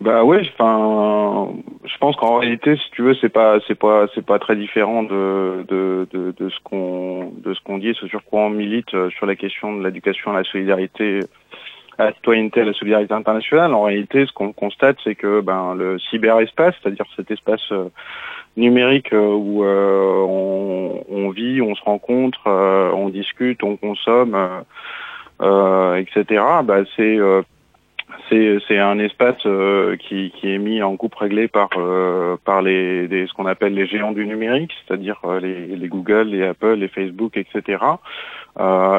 Bah oui, enfin, je pense qu'en réalité, si tu veux, c'est pas, c'est pas, c'est pas très différent de de, de, de ce qu'on de ce qu'on dit, ce sur quoi on milite euh, sur la question de l'éducation à la solidarité, à la citoyenneté, à la solidarité internationale. En réalité, ce qu'on constate, c'est que ben le cyberespace, c'est-à-dire cet espace euh, numérique euh, où on, on, vit, on se rencontre, on discute, on consomme, etc. Bah c'est c'est un espace euh, qui, est mis en coupe réglée par euh, par les, ce qu'on appelle les géants du numérique, c'est-à-dire euh, les, Google, les Apple, les Facebook, etc.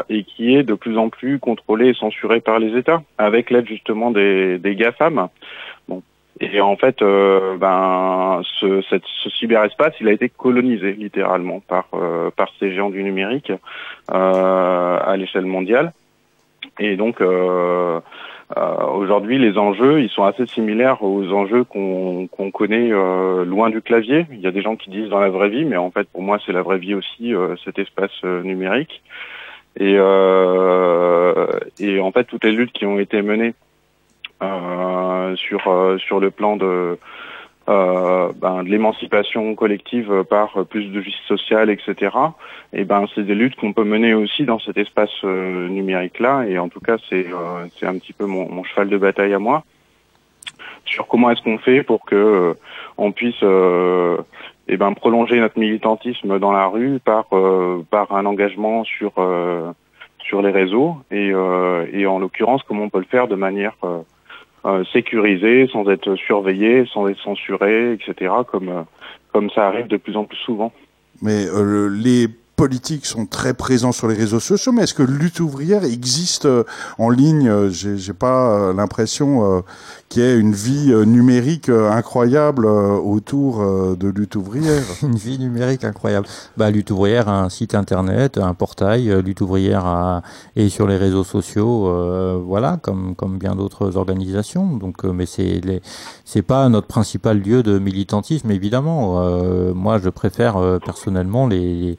et qui est de plus en plus contrôlé et censuré par les États, avec l'aide justement des, des GAFAM. Et en fait, ben, ce cyberespace, il a été colonisé littéralement par par ces géants du numérique à l'échelle mondiale. Et donc euh, aujourd'hui, les enjeux, ils sont assez similaires aux enjeux qu'on connaît euh, loin du clavier. Il y a des gens qui disent dans la vraie vie, mais en fait, pour moi, c'est la vraie vie aussi, euh, cet espace numérique. Et, et en fait, toutes les luttes qui ont été menées sur sur le plan de euh, ben, de l'émancipation collective par plus de justice sociale, etc. Et ben c'est des luttes qu'on peut mener aussi dans cet espace euh, numérique là. Et en tout cas c'est euh, c'est un petit peu mon, mon, cheval de bataille à moi sur comment est-ce qu'on fait pour que on puisse et ben prolonger notre militantisme dans la rue par par un engagement sur sur les réseaux et et en l'occurrence comment on peut le faire de manière euh, sécurisé, sans être surveillé, sans être censuré, etc. Comme euh, comme ça arrive de plus en plus souvent. Mais euh, les politiques sont très présents sur les réseaux sociaux, mais est-ce que lutte ouvrière existe en ligne J'ai pas l'impression qu'il y ait une vie numérique incroyable autour de lutte ouvrière? une vie numérique incroyable. Bah, lutte ouvrière a un site internet, un portail. Lutte ouvrière a, est sur les réseaux sociaux, voilà, comme comme bien d'autres organisations. Donc, mais c'est pas notre principal lieu de militantisme, évidemment. moi, je préfère personnellement les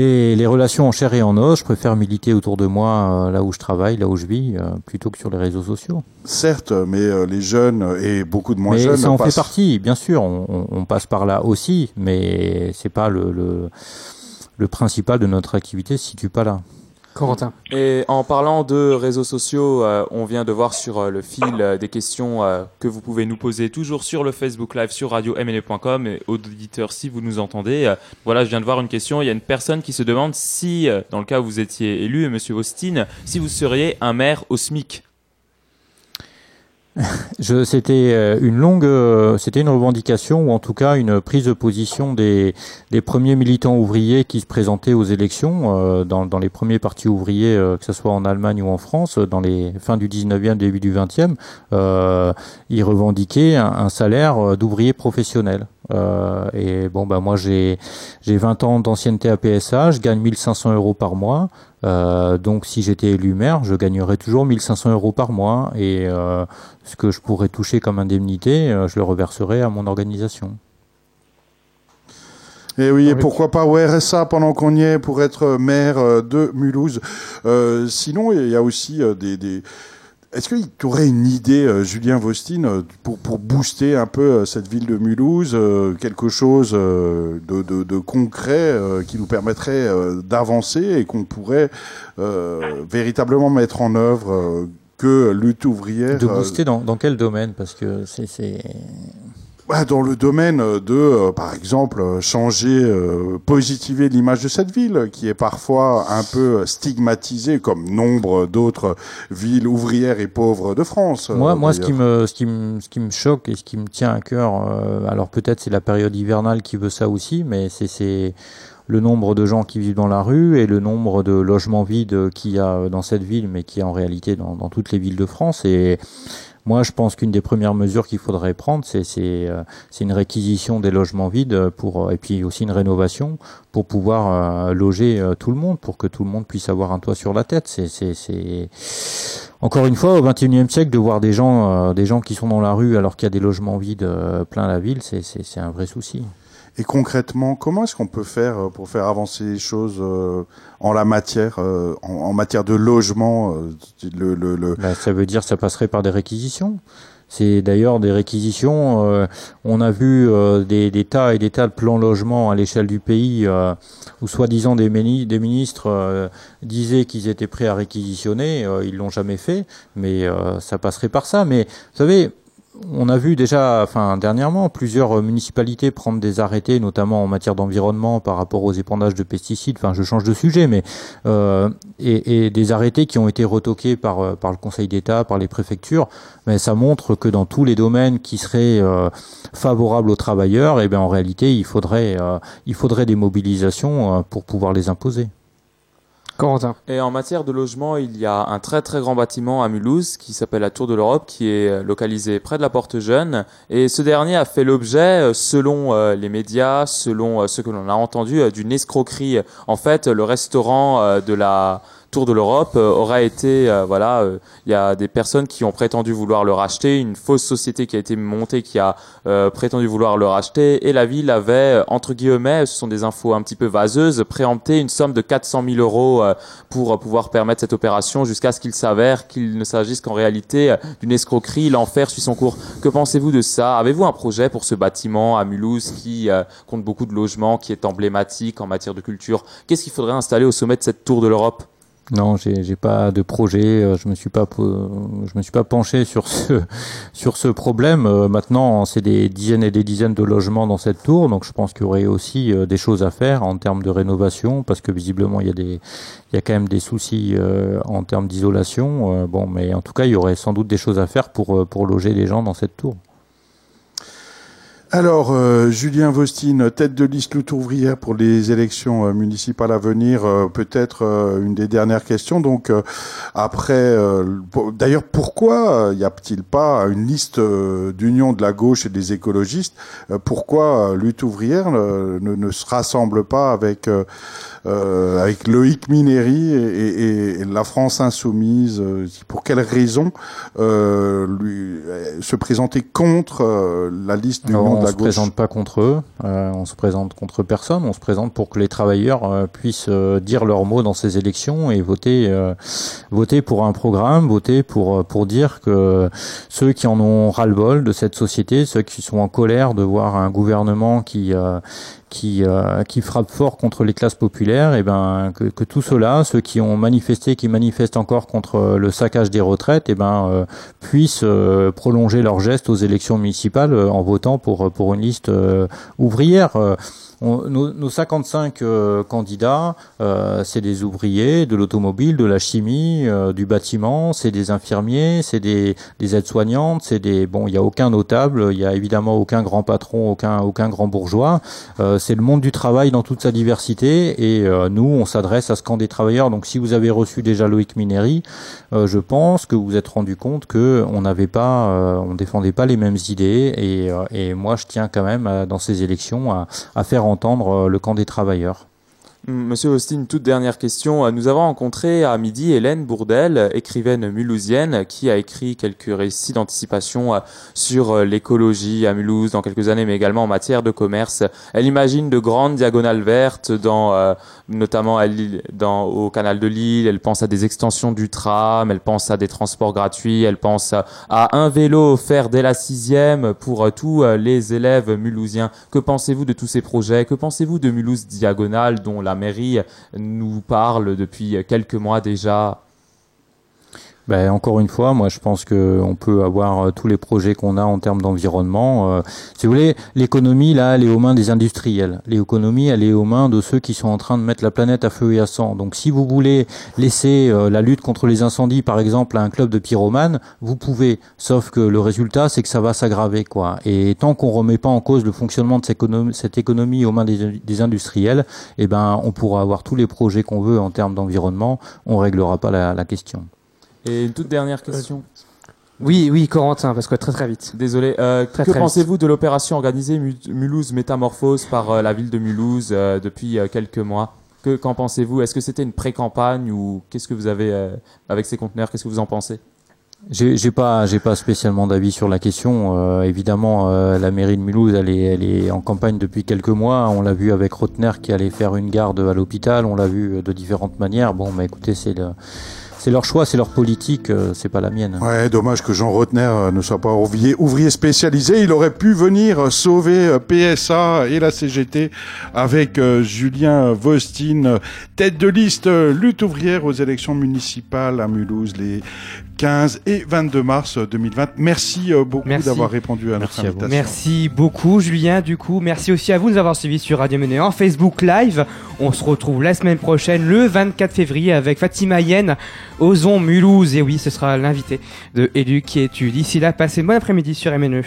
les, les, relations en chair et en os, je préfère militer autour de moi, euh, là où je travaille, là où je vis, euh, plutôt que sur les réseaux sociaux. Certes, mais euh, les jeunes et beaucoup de moins mais jeunes. Ça en fait partie, bien sûr. On, on, passe par là aussi, mais c'est pas le, le, le principal de notre activité se situe pas là. Corentin. Et en parlant de réseaux sociaux, euh, on vient de voir sur euh, le fil euh, des questions que vous pouvez nous poser toujours sur le Facebook Live sur radio mne.com et auditeurs si vous nous entendez. voilà, je viens de voir une question. Il y a une personne qui se demande si, dans le cas où vous étiez élu, Monsieur Austin, si vous seriez un maire au SMIC. c'était euh, une longue, euh, c'était une revendication ou en tout cas une prise de position des, premiers militants ouvriers qui se présentaient aux élections euh, dans, les premiers partis ouvriers, que ce soit en Allemagne ou en France, dans les fins du 19e, début du 20e, ils revendiquaient un, salaire d'ouvrier professionnel. Et bon, bah moi j'ai j'ai 20 ans d'ancienneté à PSA, je gagne 1500 euros par mois. Euh, donc si j'étais élu maire, je gagnerais toujours 1500 euros par mois et euh, ce que je pourrais toucher comme indemnité, euh, je le reverserais à mon organisation. Et eh oui, et pourquoi pas au RSA pendant qu'on y est pour être maire de Mulhouse. sinon, il y a aussi des, des est-ce que tu aurais une idée, euh, Julien Vostine, euh, pour, pour booster un peu euh, cette ville de Mulhouse, quelque chose de, de, de concret qui nous permettrait d'avancer et qu'on pourrait véritablement mettre en œuvre que lutte ouvrière. De booster dans, dans quel domaine? Parce que c'est dans le domaine de, euh, par exemple, changer, euh, positiver l'image de cette ville, qui est parfois un peu stigmatisée, comme nombre d'autres villes ouvrières et pauvres de France. Moi, moi, ce qui me, ce qui me, ce qui me choque et ce qui me tient à cœur, euh, alors peut-être c'est la période hivernale qui veut ça aussi, mais c'est le nombre de gens qui vivent dans la rue et le nombre de logements vides qu'il y a dans cette ville, mais qui a en réalité dans, dans toutes les villes de France. Et moi, je pense qu'une des premières mesures qu'il faudrait prendre, c'est euh, une réquisition des logements vides pour et puis aussi une rénovation pour pouvoir euh, loger euh, tout le monde, pour que tout le monde puisse avoir un toit sur la tête. C'est encore une fois au XXIe siècle de voir des gens, des gens qui sont dans la rue alors qu'il y a des logements vides plein la ville, c'est un vrai souci. Et concrètement, comment est-ce qu'on peut faire euh, pour faire avancer les choses euh, en la matière, euh, en, matière de logement le, le, le... Bah, Ça veut dire ça passerait par des réquisitions. C'est d'ailleurs des réquisitions. on a vu des, des, tas et des tas de plans logement à l'échelle du pays où soi-disant des, des, ministres disaient qu'ils étaient prêts à réquisitionner. ils l'ont jamais fait, mais ça passerait par ça. Mais vous savez, on a vu déjà, enfin dernièrement, plusieurs municipalités prendre des arrêtés, notamment en matière d'environnement par rapport aux épandages de pesticides. Enfin, je change de sujet, mais euh, et, et, des arrêtés qui ont été retoqués par euh, par le Conseil d'État, par les préfectures. Mais ça montre que dans tous les domaines qui seraient euh, favorables aux travailleurs, eh bien en réalité, il faudrait euh, il faudrait des mobilisations pour pouvoir les imposer. Et en matière de logement, il y a un très très grand bâtiment à Mulhouse qui s'appelle la Tour de l'Europe, qui est euh, localisé près de la Porte Jeune. Et ce dernier a fait l'objet, euh, selon euh, les médias, selon ce que l'on a entendu, d'une escroquerie. En fait, le restaurant de la Tour de l'Europe euh, aura été, euh, voilà, euh, il y a des personnes qui ont prétendu vouloir le racheter, une fausse société qui a été montée qui a prétendu vouloir le racheter, et la ville avait, entre guillemets, ce sont des infos un petit peu vaseuses, préempté une somme de 400 000 euros pour pouvoir permettre cette opération, jusqu'à ce qu'il s'avère qu'il ne s'agisse qu'en réalité d'une escroquerie, l'enfer suit son cours. Que pensez-vous de ça? Avez-vous un projet pour ce bâtiment à Mulhouse qui compte beaucoup de logements, qui est emblématique en matière de culture? Qu'est-ce qu'il faudrait installer au sommet de cette tour de l'Europe? Non, j'ai pas de projet. Euh, je me suis pas je me suis pas penché sur ce sur ce problème. Euh, maintenant, c'est des dizaines et des dizaines de logements dans cette tour, donc je pense qu'il y aurait aussi euh, des choses à faire en termes de rénovation, parce que visiblement il y a des il y a quand même des soucis en termes d'isolation. bon, mais en tout cas, il y aurait sans doute des choses à faire pour pour loger les gens dans cette tour. Alors, euh, Julien Vostine, tête de liste lutte ouvrière pour les élections euh, municipales à venir, euh, peut-être une des dernières questions. Donc, après, d'ailleurs, pourquoi y a-t-il pas une liste d'union de la gauche et des écologistes? Pourquoi lutte ouvrière ne, ne, se rassemble pas avec euh, avec Loïc Minéry et, et, la France insoumise. Euh, pour quelles raisons euh, lui, se présenter contre la liste du nom de la gauche On se présente pas contre eux, on se présente contre personne. On se présente pour que les travailleurs puissent dire leurs mots dans ces élections et voter, voter pour un programme, voter pour pour dire que ceux qui en ont ras-le-bol de cette société, ceux qui sont en colère de voir un gouvernement qui qui, euh, qui frappe fort contre les classes populaires, et ben que, que tout cela, ceux qui ont manifesté, qui manifestent encore contre le saccage des retraites, et ben euh, puissent euh, prolonger leur geste aux élections municipales en votant pour pour une liste ouvrière nos, nos, 55 euh, candidats, euh, c'est des ouvriers de l'automobile, de la chimie, euh, du bâtiment, c'est des infirmiers, c'est des, des aides-soignantes, c'est des bon, il y a aucun notable, il y a évidemment aucun grand patron, aucun aucun grand bourgeois. c'est le monde du travail dans toute sa diversité et nous, on s'adresse à ce camp des travailleurs. Donc, si vous avez reçu déjà Loïc Minéry, je pense que vous vous êtes rendu compte que on n'avait pas, on défendait pas les mêmes idées et, et moi, je tiens quand même dans ces élections à, à faire entendre euh, le camp des travailleurs. Monsieur Austin, toute dernière question. Nous avons rencontré à midi Hélène Bourdel, écrivaine mulhousienne, qui a écrit quelques récits d'anticipation euh, sur euh, l'écologie à Mulhouse dans quelques années, mais également en matière de commerce. Elle imagine de grandes diagonales vertes, dans, euh, notamment au canal de Lille. Elle pense à des extensions du tram, elle pense à des transports gratuits, elle pense à un vélo offert dès la sixième pour tous les élèves mulhousiens. Que pensez-vous de tous ces projets? Que pensez-vous de Mulhouse Diagonale, dont la mairie nous parle depuis quelques mois déjà? Ben, encore une fois, moi je pense que on peut avoir euh, tous les projets qu'on a en termes d'environnement. Euh, si vous voulez, l'économie là, elle est aux mains des industriels. L'économie, elle est aux mains de ceux qui sont en train de mettre la planète à feu et à sang. Donc si vous voulez laisser euh, la lutte contre les incendies, par exemple, à un club de pyromanes, vous pouvez. Sauf que le résultat, c'est que ça va s'aggraver, quoi. Et tant qu'on remet pas en cause le fonctionnement de cette économie, aux mains des, industriels, eh ben, on pourra avoir tous les projets qu'on veut en termes d'environnement. On réglera pas la question. Et une toute dernière question. Oui, oui, Corentin, parce que très très vite. Désolé. Euh, Très, que très pensez-vous de l'opération organisée Mu- Mulhouse Métamorphose par euh, la ville de Mulhouse euh, depuis euh, quelques mois? Que, Qu'en pensez-vous? Est-ce que c'était une pré-campagne ou qu'est-ce que vous avez euh, avec ces conteneurs? Qu'est-ce que vous en pensez? J'ai j'ai pas, j'ai pas spécialement d'avis sur la question. Euh, évidemment, euh, la mairie de Mulhouse, elle est, elle est en campagne depuis quelques mois. On l'a vu avec Rotner qui allait faire une garde à l'hôpital. On l'a vu euh, de différentes manières. Bon, mais écoutez, c'est le, c'est leur choix, c'est leur politique. euh, c'est pas la mienne. Ouais, dommage que Jean Rotner euh, ne soit pas ouvrier, spécialisé. Il aurait pu venir euh, sauver PSA et la CGT avec Julien Vostine, euh, tête de liste lutte ouvrière aux élections municipales à Mulhouse 15 et 22 mars euh, 2020. Merci euh, beaucoup d'avoir répondu à Merci notre à invitation. Merci beaucoup Julien du coup. Merci aussi à vous de nous avoir suivis sur Radio Méné en Facebook Live. On se retrouve la semaine prochaine le 24 février avec Fatima Yen, Ozon Mulhouse. Et oui, ce sera l'invité de Élu qui est tu. D'ici là, passez bonne après-midi sur MNE.